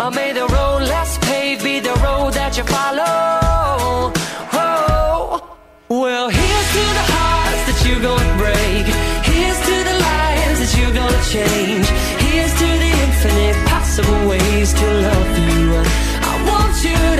Or may the road less paved be the road that you follow. Oh, well, here's to the hearts that you're gonna break. Here's to the lives that you're gonna change. Here's to the infinite possible ways to love you. I want you to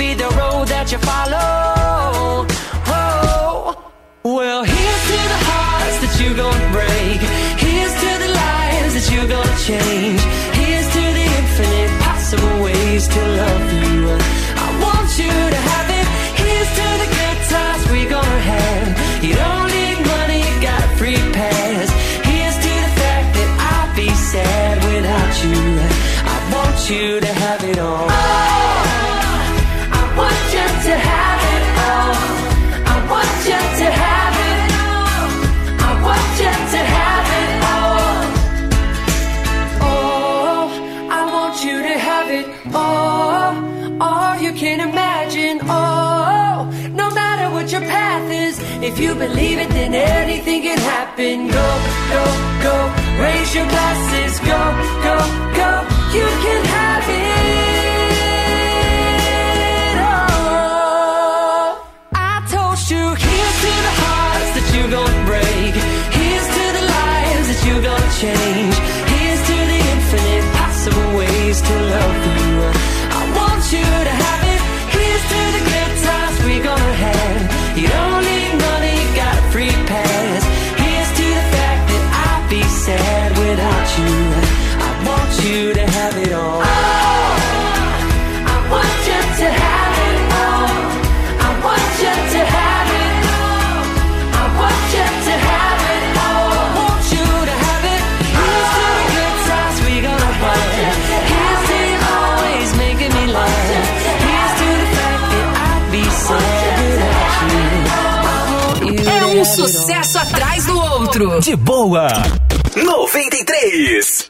be the road that you follow. Oh, well, here's to the hearts that you're gonna break. Here's to the lives that you're gonna change. Here's to the infinite possible ways to love you. I want you to have it. Here's to the good times we're gonna have. You don't need money, you got a free pass. Here's to the fact that I'd be sad without you. I want you to have you believe it, then anything can happen. Go, go, go. Raise your glasses. Go, go, go. You can have it all. I told you, to the hearts that you're gonna break. Here's to the lives that you're gonna change. Here's to the infinite possible ways to love you. I want you to have it. Here's to the De boa. 93.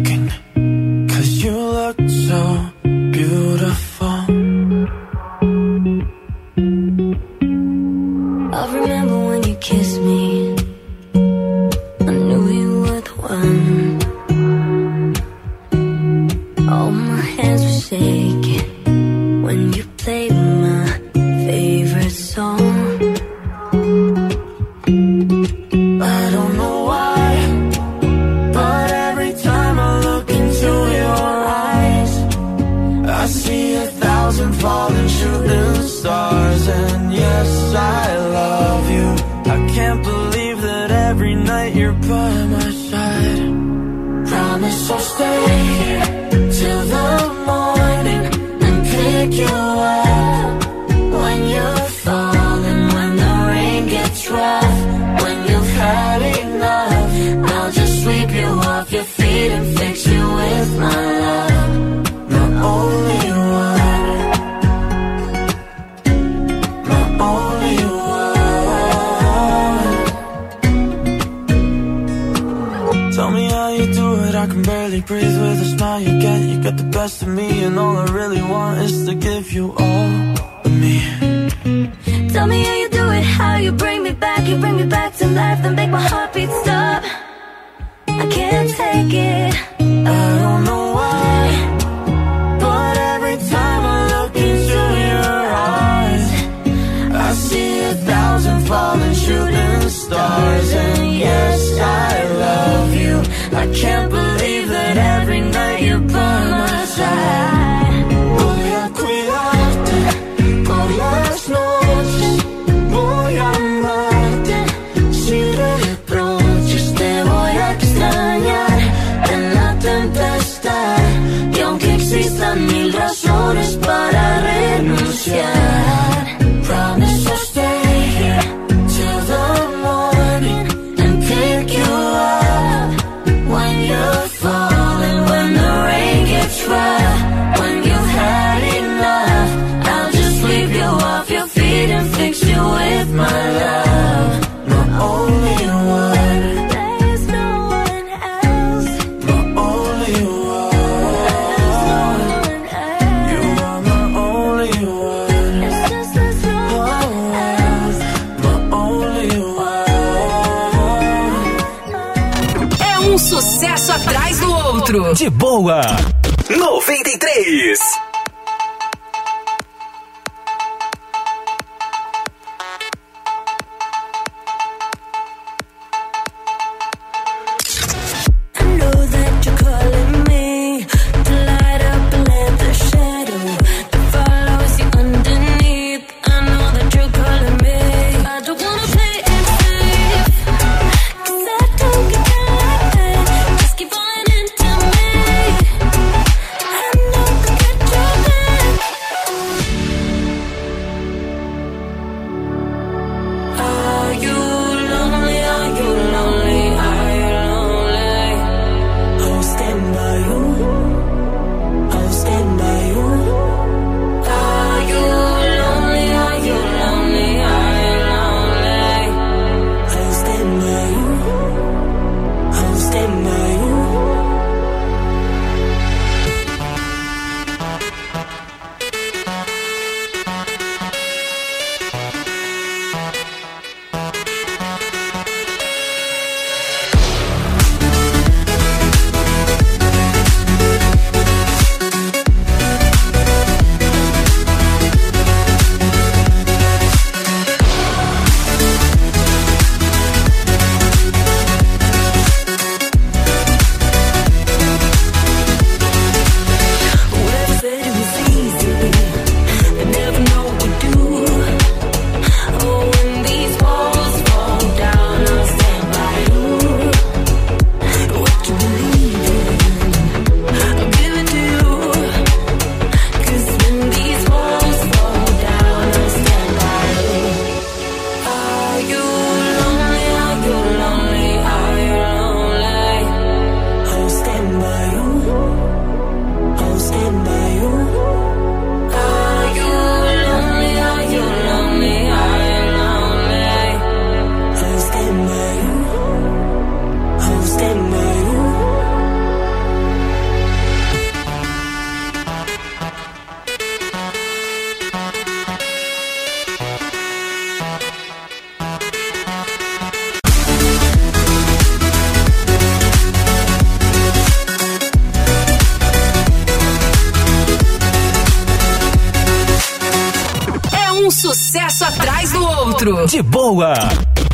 sucesso atrás do outro. De boa.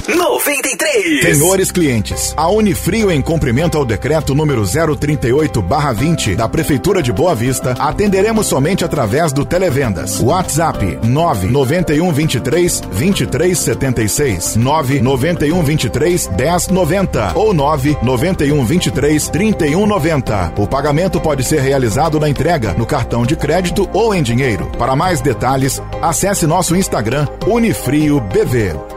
93. Senhores clientes, a Unifrio, em cumprimento ao decreto número 038-20 da Prefeitura de Boa Vista, atenderemos somente através do Televendas. WhatsApp 991 23 23 76 991 23 10 90 ou 991 23 31 90. O pagamento pode ser realizado na entrega, no cartão de crédito ou em dinheiro. Para mais detalhes, acesse nosso Instagram Unifrio BV.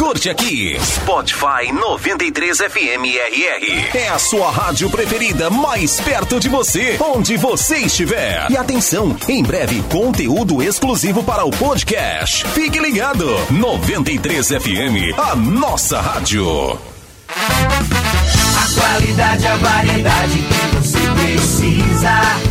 curte aqui. Spotify 93 FM RR. É a sua rádio preferida mais perto de você, onde você estiver. E atenção, em breve conteúdo exclusivo para o podcast. Fique ligado. 93 FM, a nossa rádio. A qualidade, a variedade que você precisa.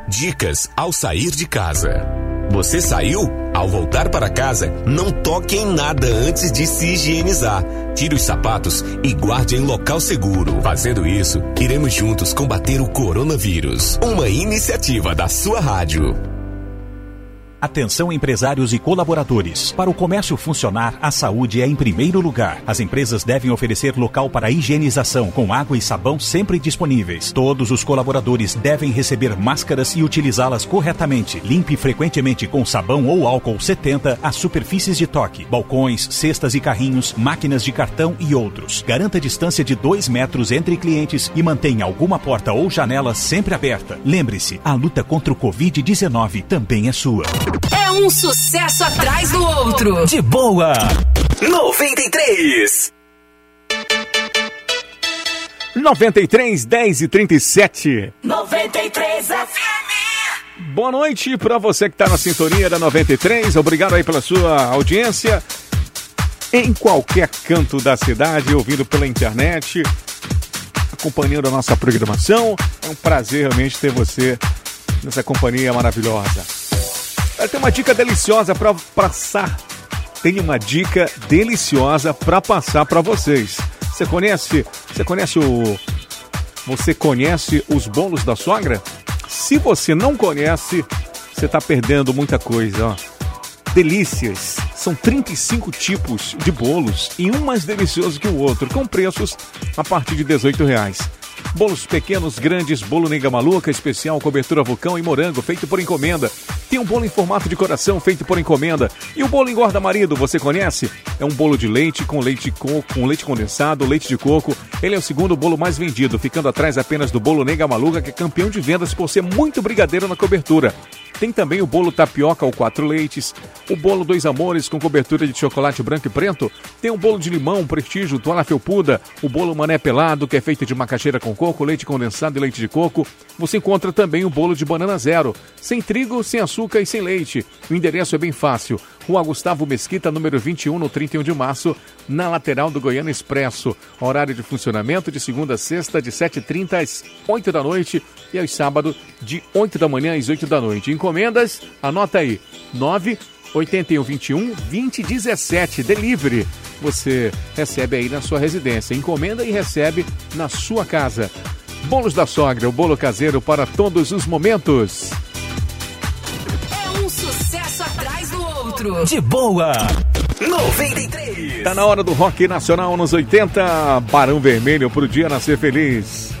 Dicas ao sair de casa. Você saiu? Ao voltar para casa, não toque em nada antes de se higienizar. Tire os sapatos e guarde em local seguro. Fazendo isso, iremos juntos combater o coronavírus. Uma iniciativa da sua rádio. Atenção empresários e colaboradores. Para o comércio funcionar, a saúde é em primeiro lugar. As empresas devem oferecer local para higienização com água e sabão sempre disponíveis. Todos os colaboradores devem receber máscaras e utilizá-las corretamente. Limpe frequentemente com sabão ou álcool 70 as superfícies de toque, balcões, cestas e carrinhos, máquinas de cartão e outros. Garanta distância de 2 metros entre clientes e mantenha alguma porta ou janela sempre aberta. Lembre-se, a luta contra o Covid-19 também é sua. É um sucesso atrás do outro. De boa. 93. 93, 10 e 37. 93 FM. Boa noite para você que está na sintonia da 93. Obrigado aí pela sua audiência. Em qualquer canto da cidade, ouvindo pela internet, acompanhando a nossa programação. É um prazer realmente ter você nessa companhia maravilhosa. Tenho uma dica deliciosa para passar. Tem uma dica deliciosa para passar para vocês. Você conhece? Você conhece o Você conhece os bolos da sogra? Se você não conhece, você está perdendo muita coisa, ó. Delícias. São 35 tipos de bolos e um mais delicioso que o outro, com preços a partir de 18 reais. Bolos pequenos, grandes, bolo nega maluca, especial, cobertura vulcão e morango, feito por encomenda. Tem um bolo em formato de coração, feito por encomenda. E o bolo engorda marido, você conhece? É um bolo de leite com leite, coco, com leite condensado, leite de coco. Ele é o segundo bolo mais vendido, ficando atrás apenas do bolo nega maluca, que é campeão de vendas por ser muito brigadeiro na cobertura. Tem também o bolo tapioca ou quatro leites, o bolo dois amores com cobertura de chocolate branco e preto, tem o bolo de limão, prestígio, toalha felpuda, o bolo mané pelado, que é feito de macaxeira com coco, leite condensado e leite de coco. Você encontra também o bolo de banana zero, sem trigo, sem açúcar e sem leite. O endereço é bem fácil. Rua Gustavo Mesquita, número 21, no 31 de março, na lateral do Goiânia Expresso. Horário de funcionamento de segunda a sexta, de 7h30 às 8 da noite e aos sábados, de 8 da manhã às 8 da noite. Encomendas, anota aí, 9 8121 2017, delivery. Você recebe aí na sua residência, encomenda e recebe na sua casa. Bolos da Sogra, o bolo caseiro para todos os momentos. É um sucesso atrás do outro. De boa. 93. Tá na hora do rock nacional nos 80. Barão Vermelho pro dia nascer feliz.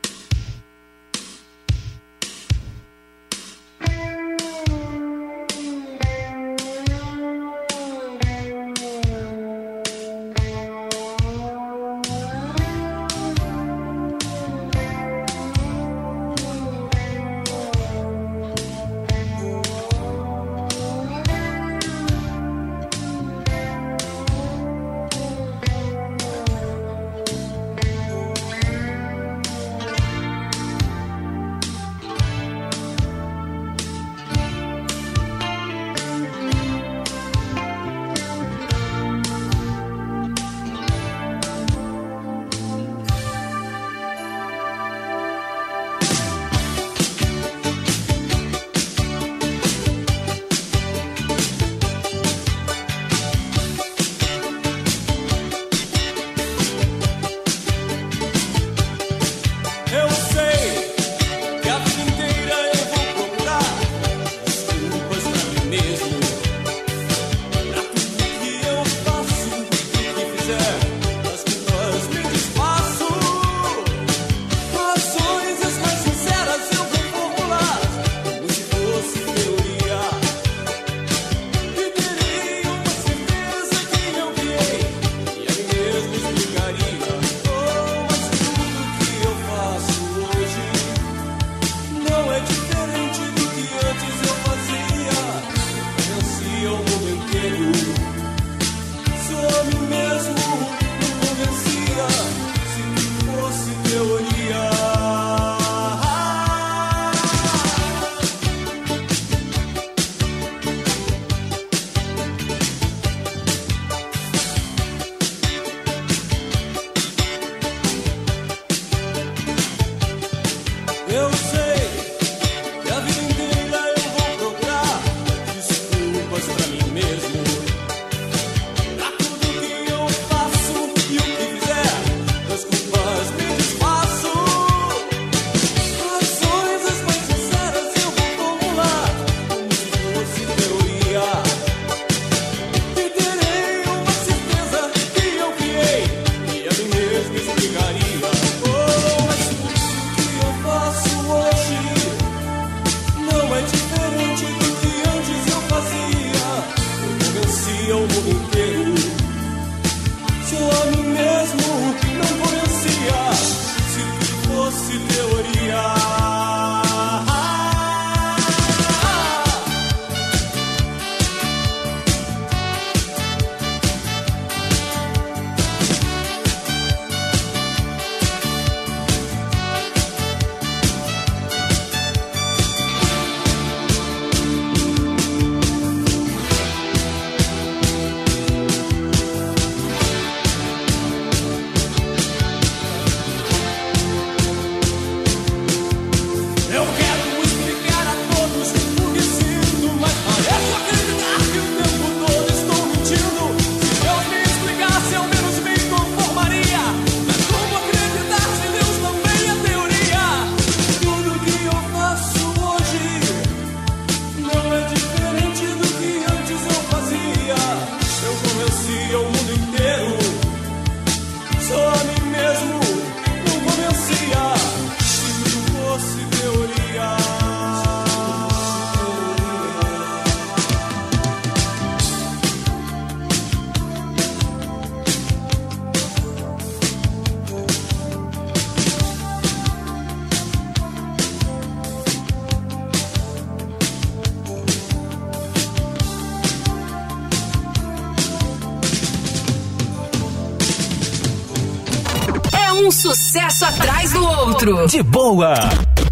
Centro. De boa.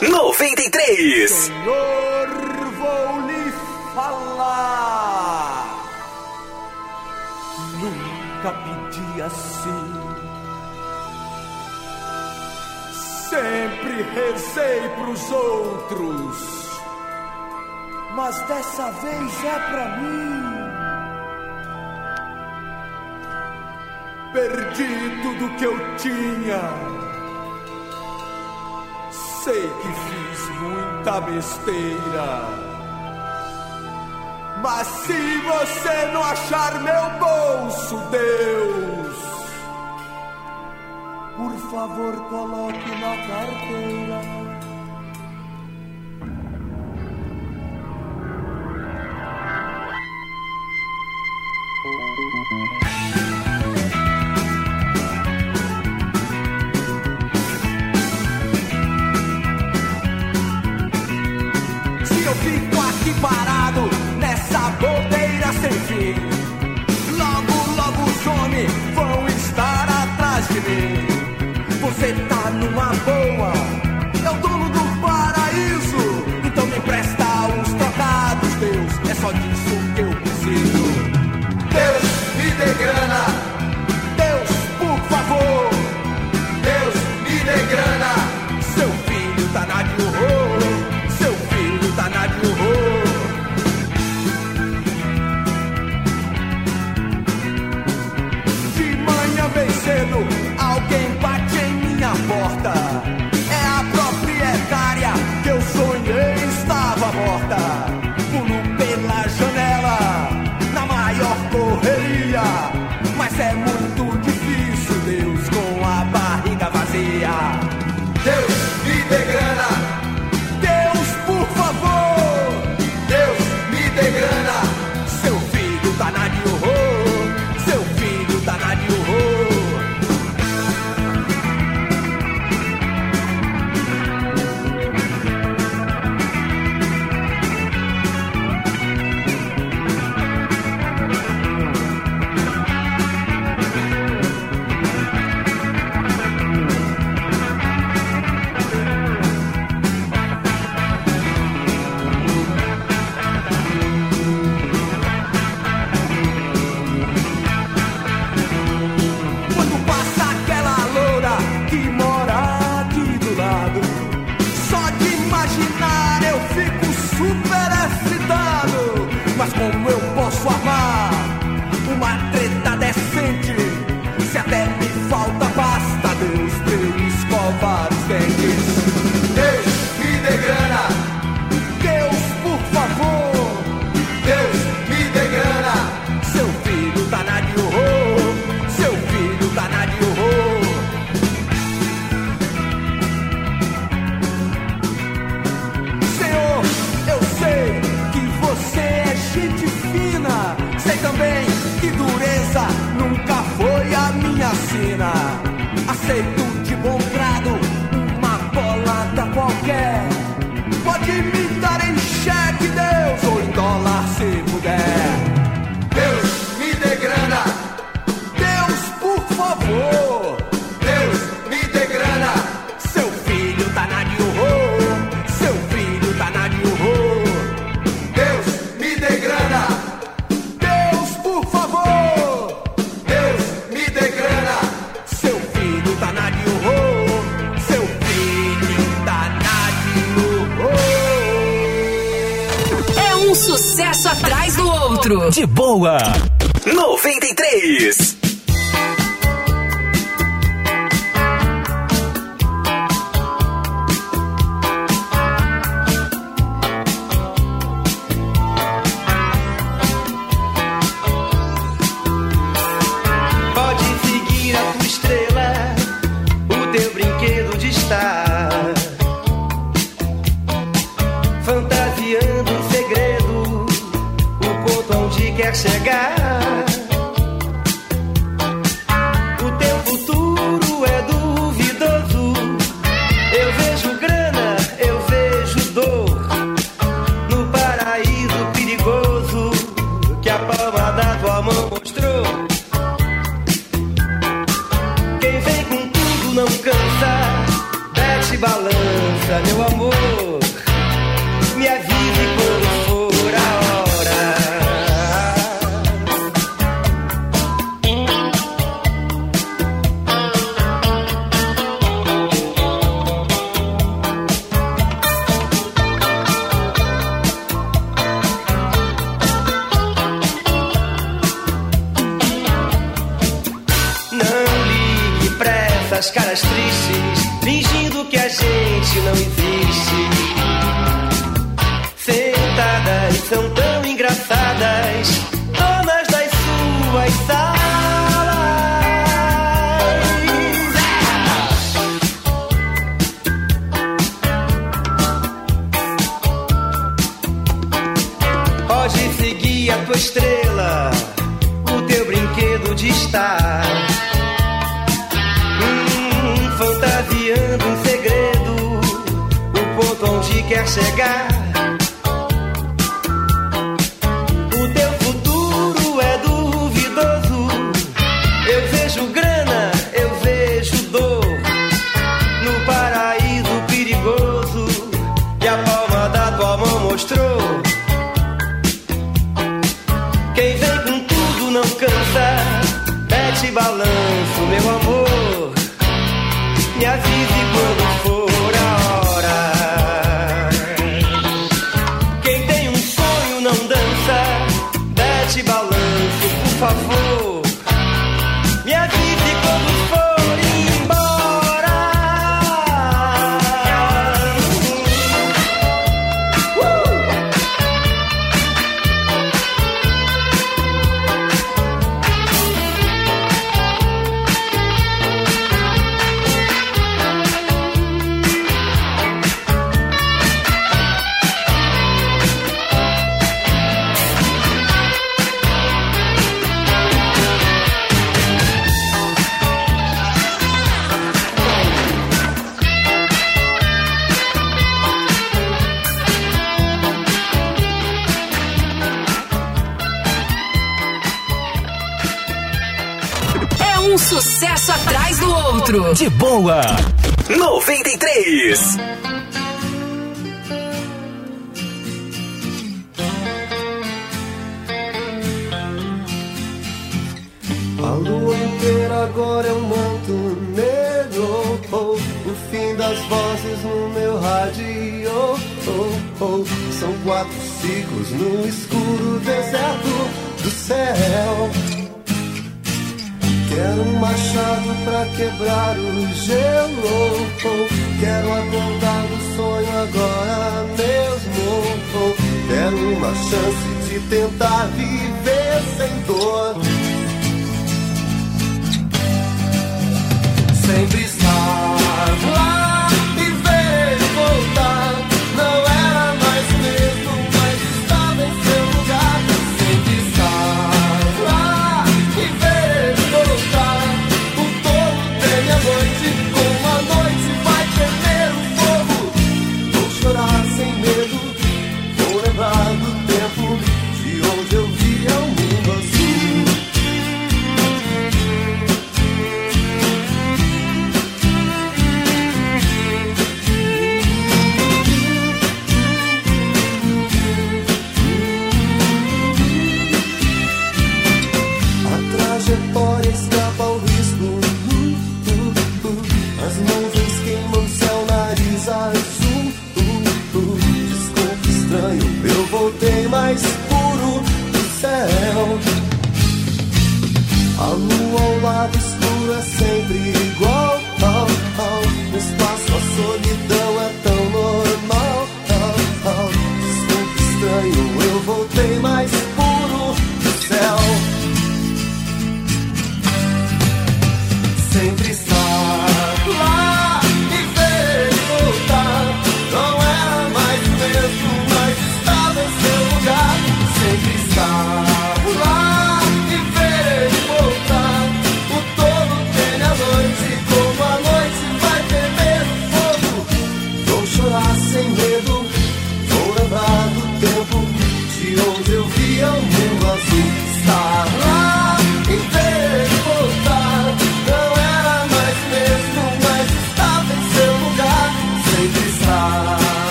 93. Senhor, vou lhe falar. Nunca pedi assim. Sempre rezei pros outros. Mas dessa vez é pra mim. Perdi tudo que eu tinha sei que fiz muita besteira. Mas se você não achar meu bolso, Deus, por favor, coloque na carteira.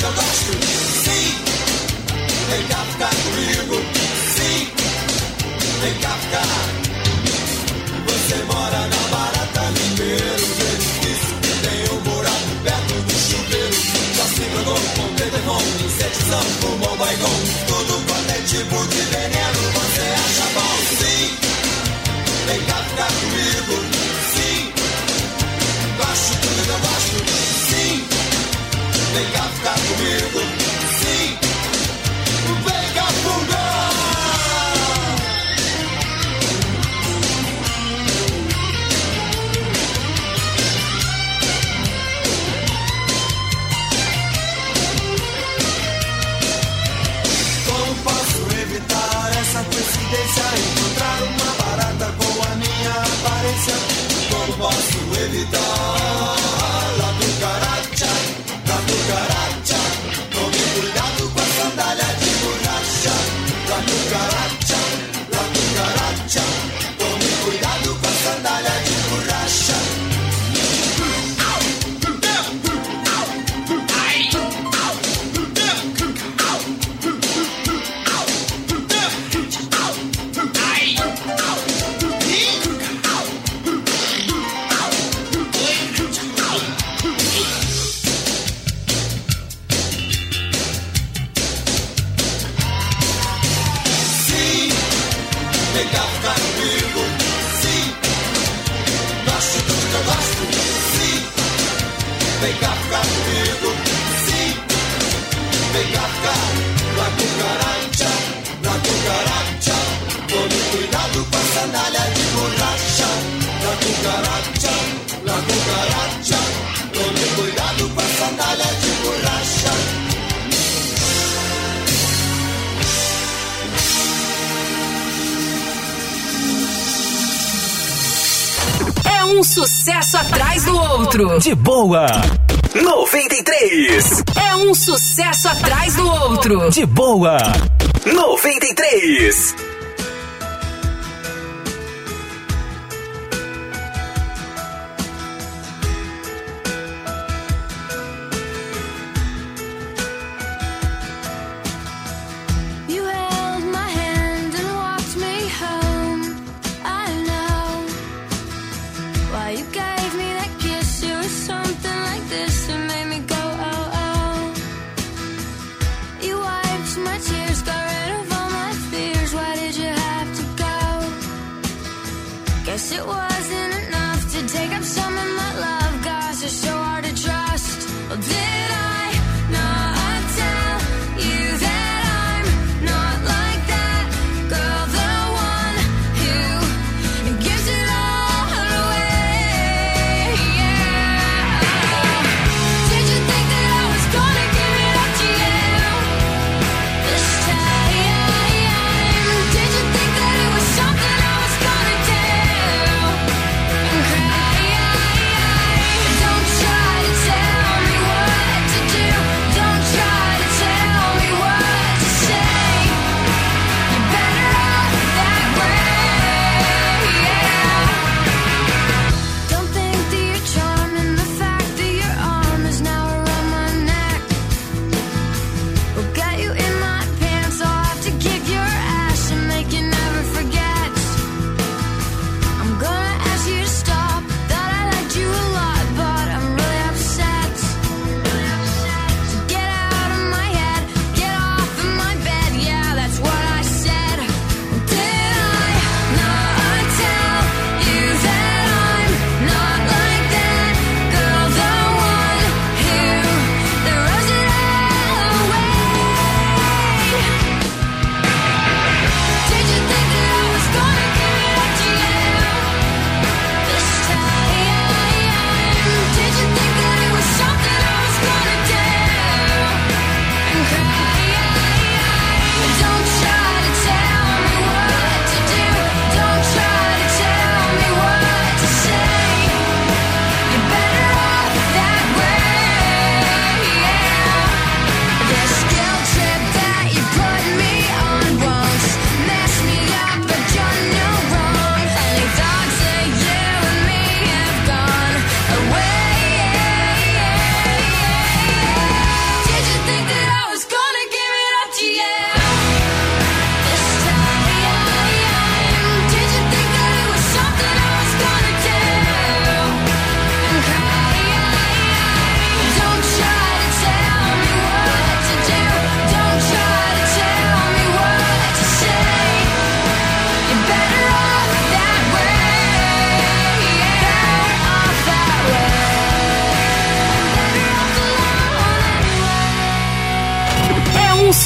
que eu gosto. Sim, vem cá ficar comigo. Sim, vem cá ficar. Você mora na barata limeiro. É difícil que tem um buraco perto do chuveiro. Já se brigou com Dedemon, insetizão, fumou baigon. Tudo quanto é tipo de veneno você acha bom. Sim, vem cá ficar comigo. Vem cá ficar comigo. Sim, vem cá fundar. Como posso evitar essa coincidência? Encontrar uma barata com a minha aparência. Como posso evitar? de boa. 93. É um sucesso atrás do outro. De boa. 93.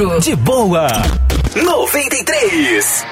outro. De boa. 93.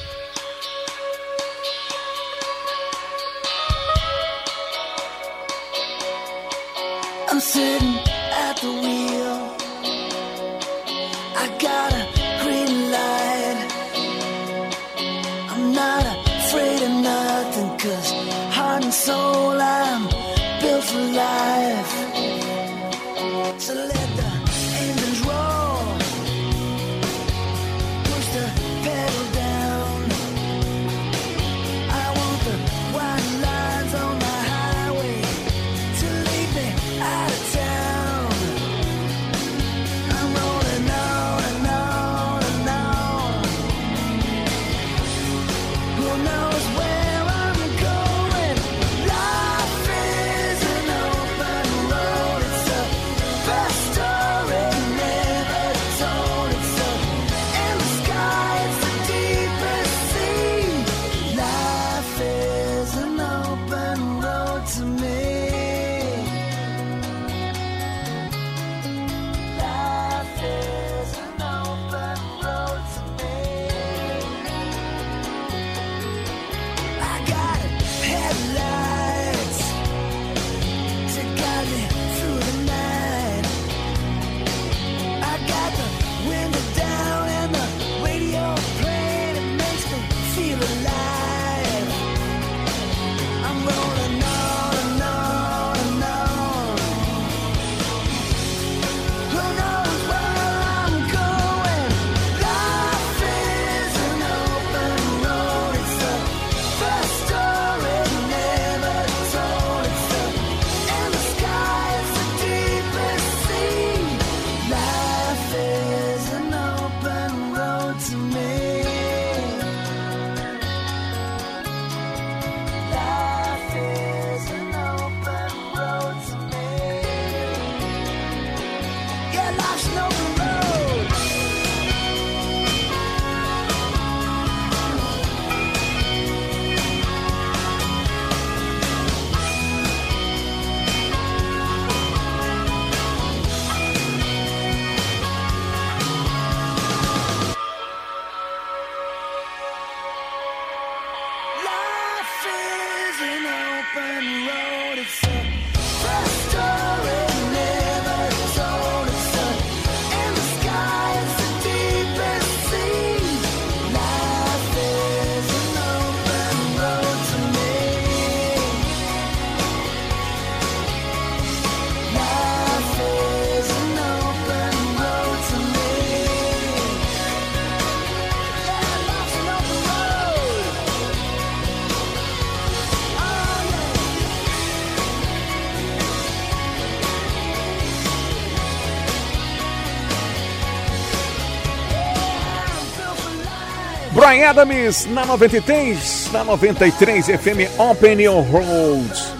Adams na 93, na 93 FM Open Your Roads.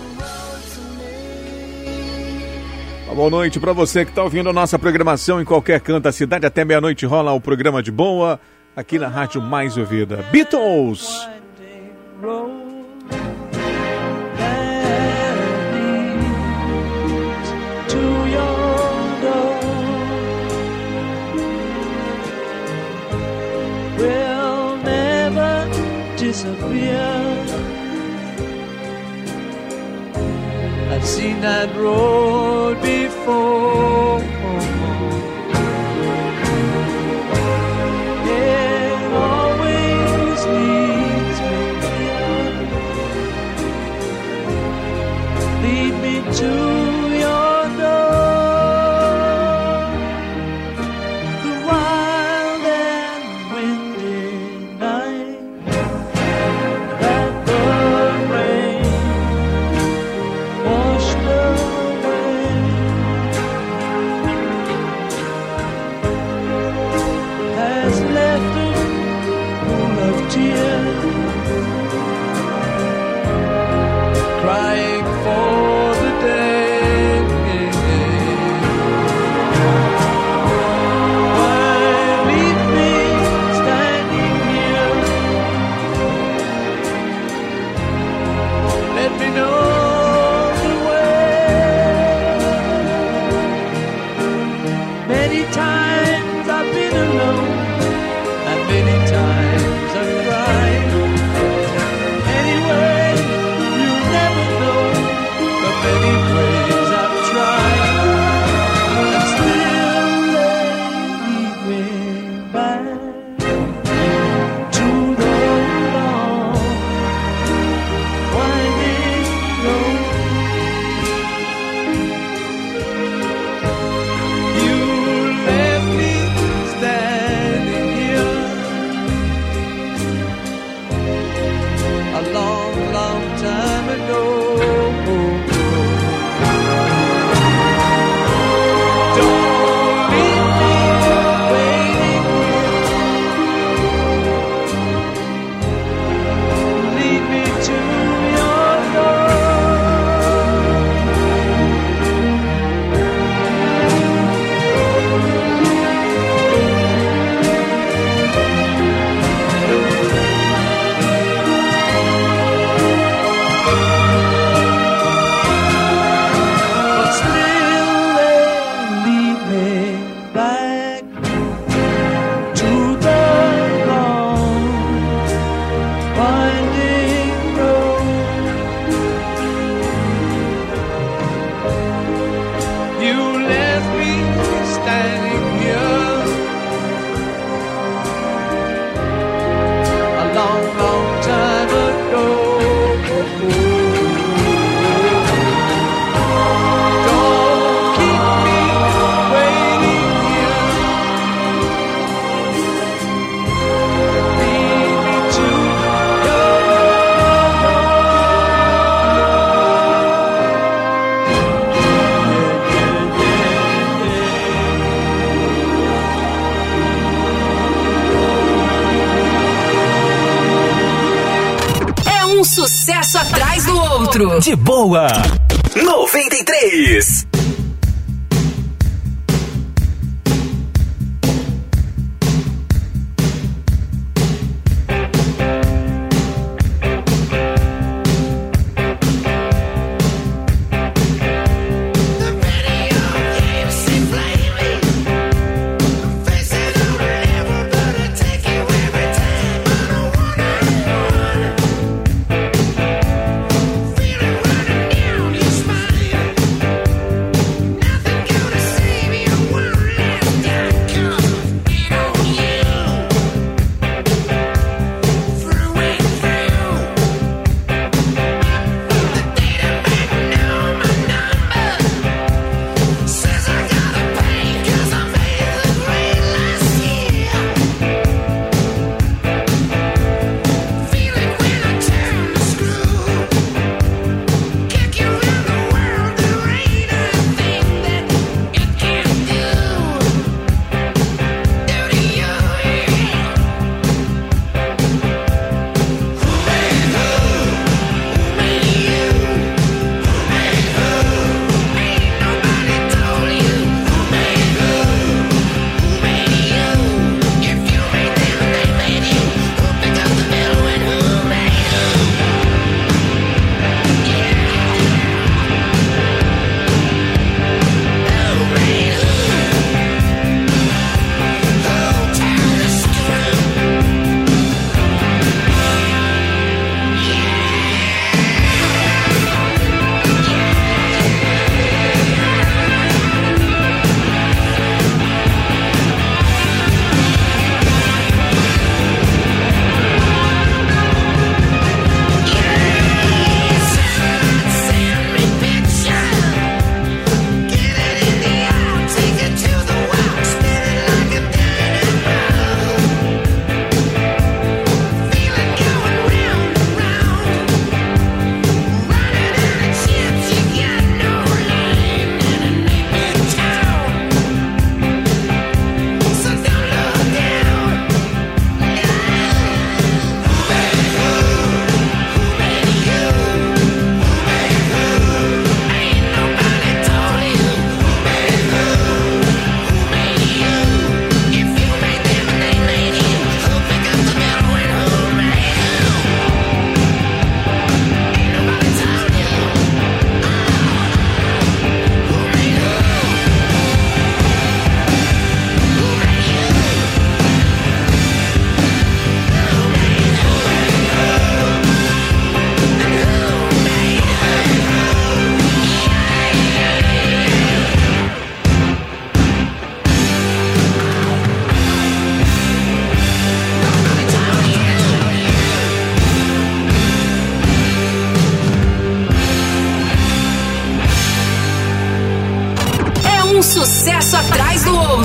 Uma boa noite para você que está ouvindo a nossa programação em qualquer canto da cidade. Até meia-noite rola o programa de boa aqui na Rádio Mais Ouvida. Beatles! De boa.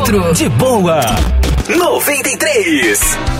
Outro. De boa. 93.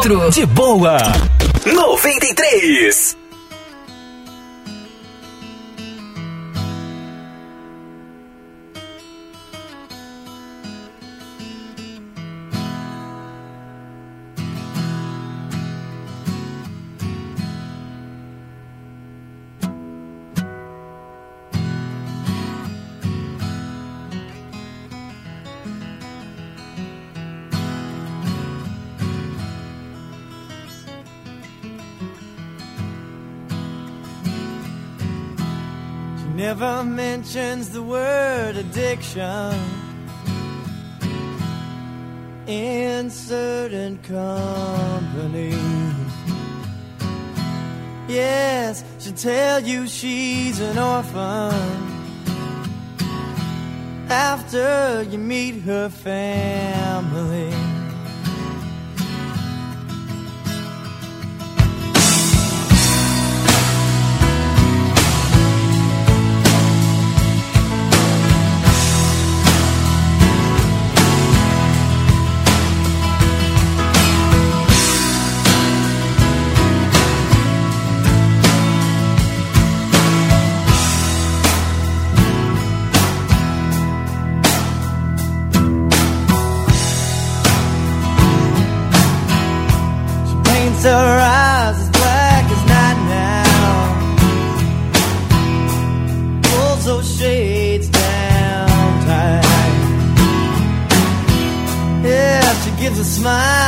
outro. De boa. 93. connection in certain company. Yes, she'll tell you she's an orphan after you meet her family. smile.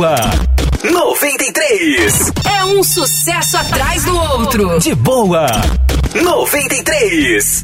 sua. 93. É um sucesso atrás do outro. De boa. 93.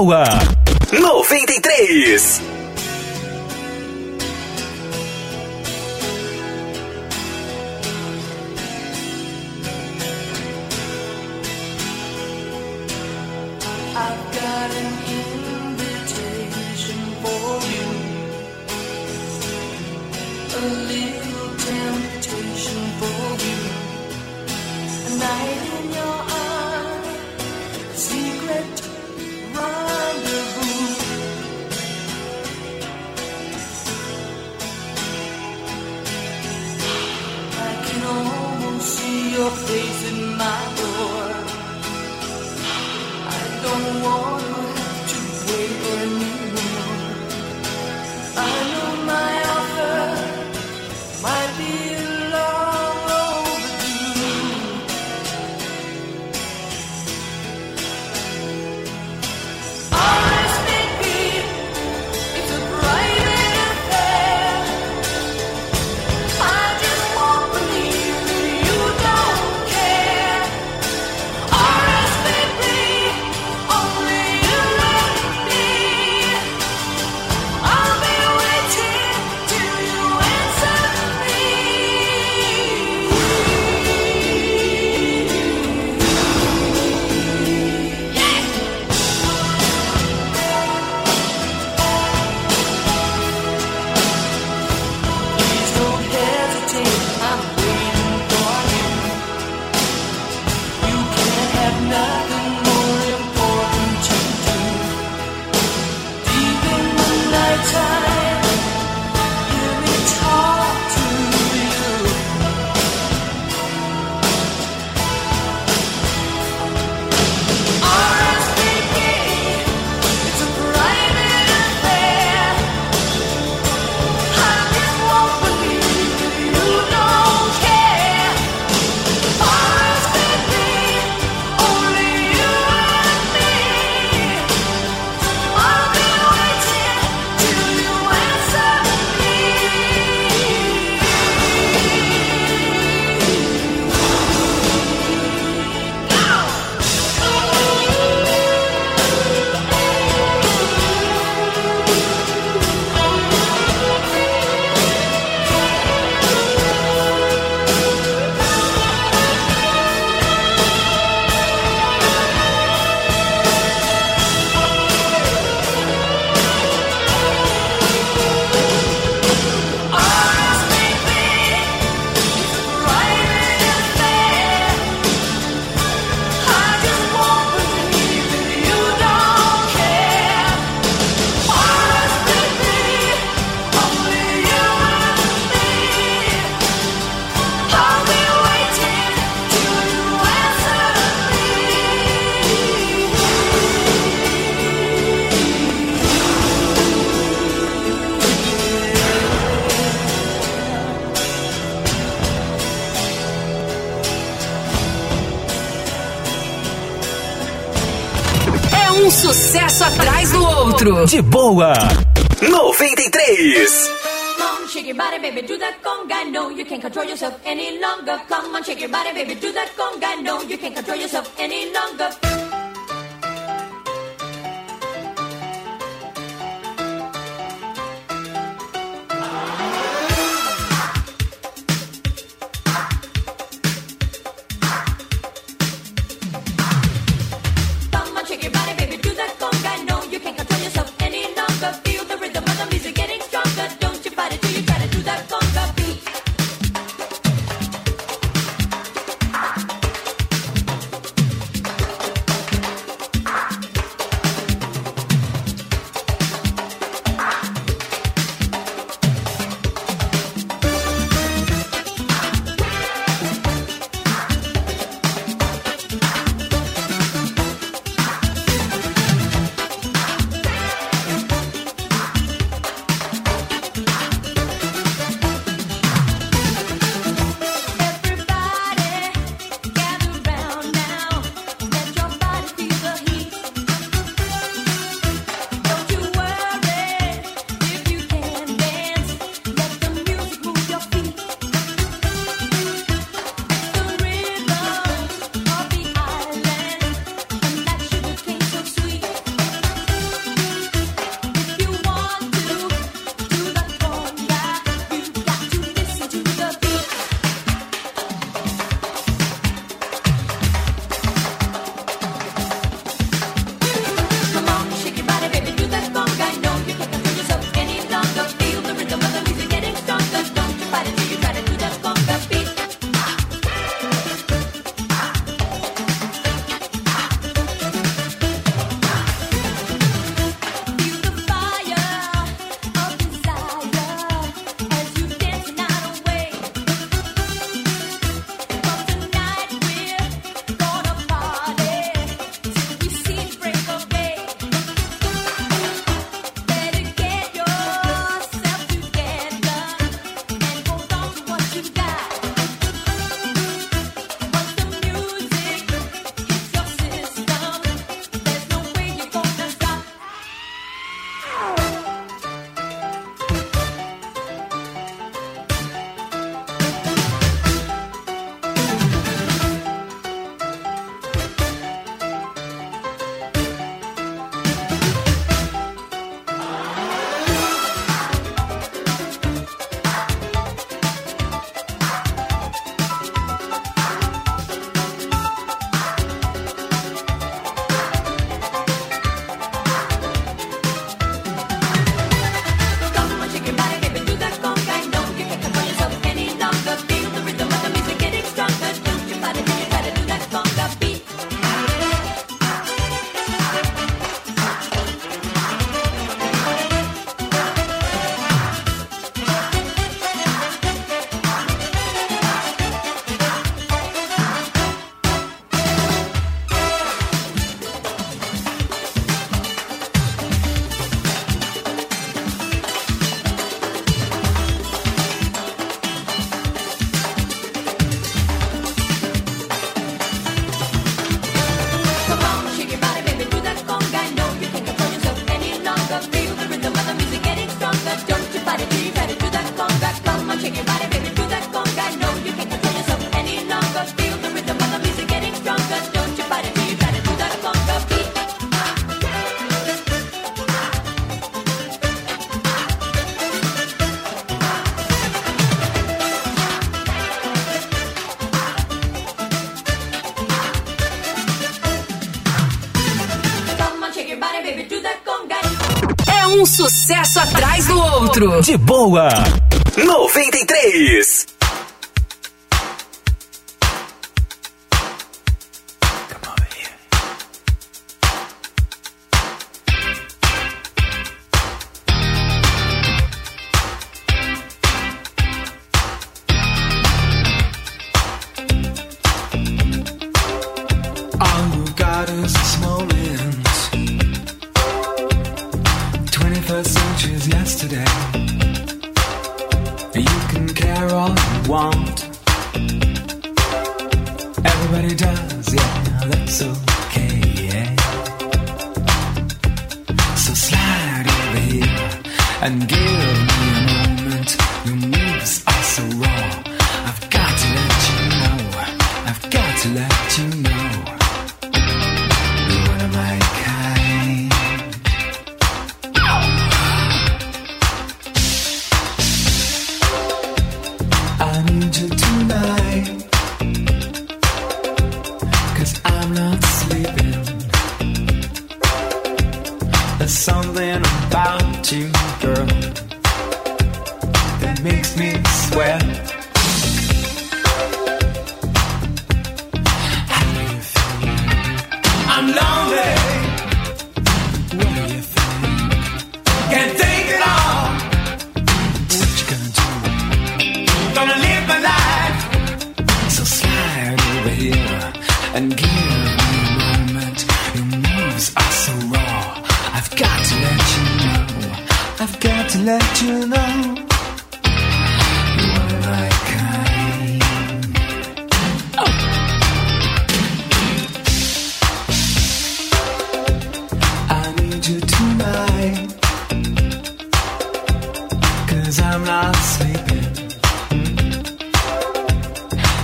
Outro. Do. De boa. 93. Come on, shake your body, baby, do that conga. No, you can't control yourself any longer. Come on, shake your body, baby, do that conga. No, you can't control yourself any longer. De boa.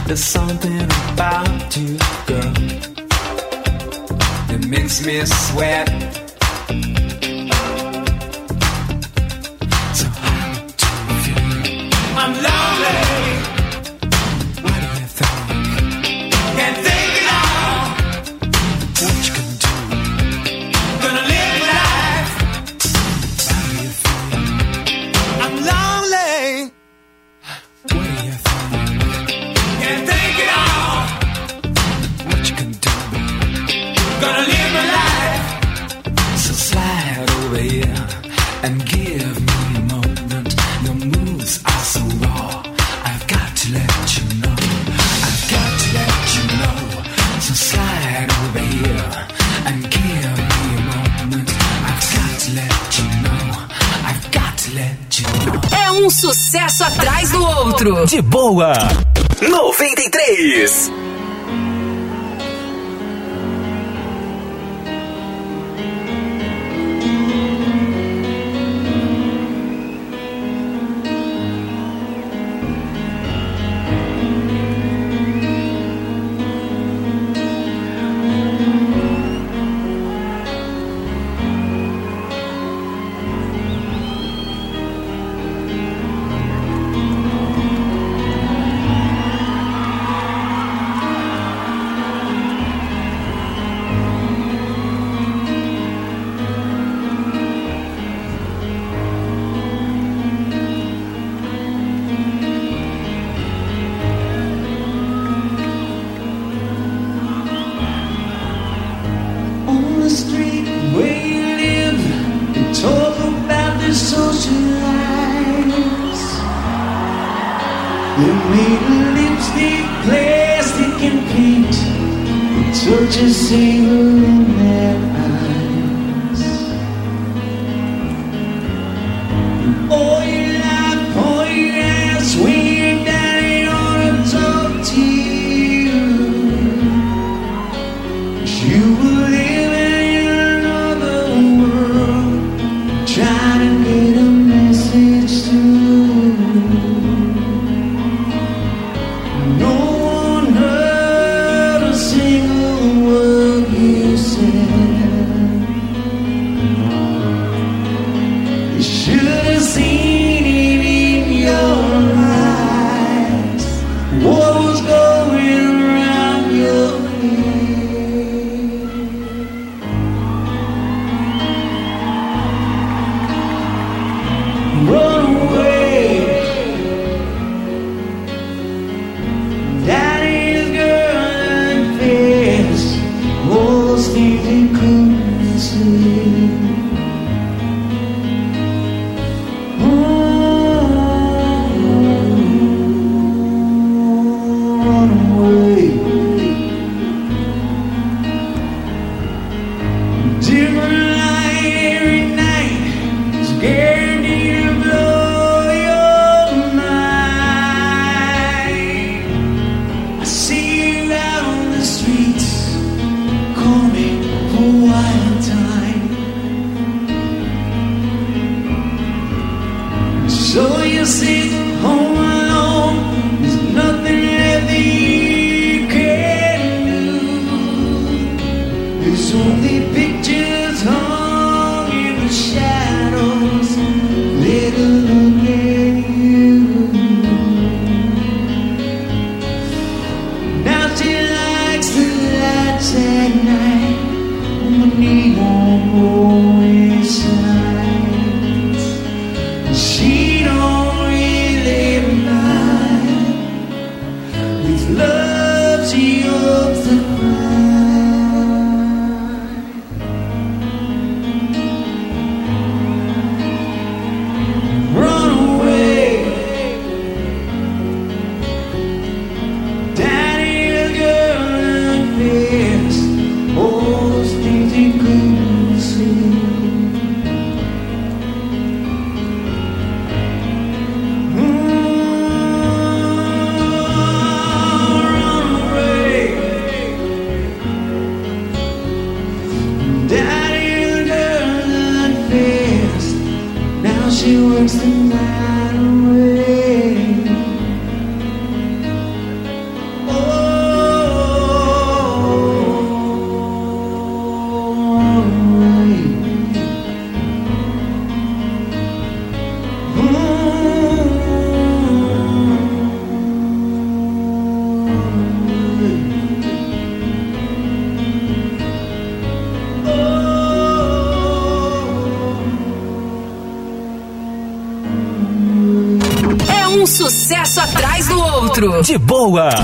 There's something about you, girl, that makes me sweat. De boa. 93. É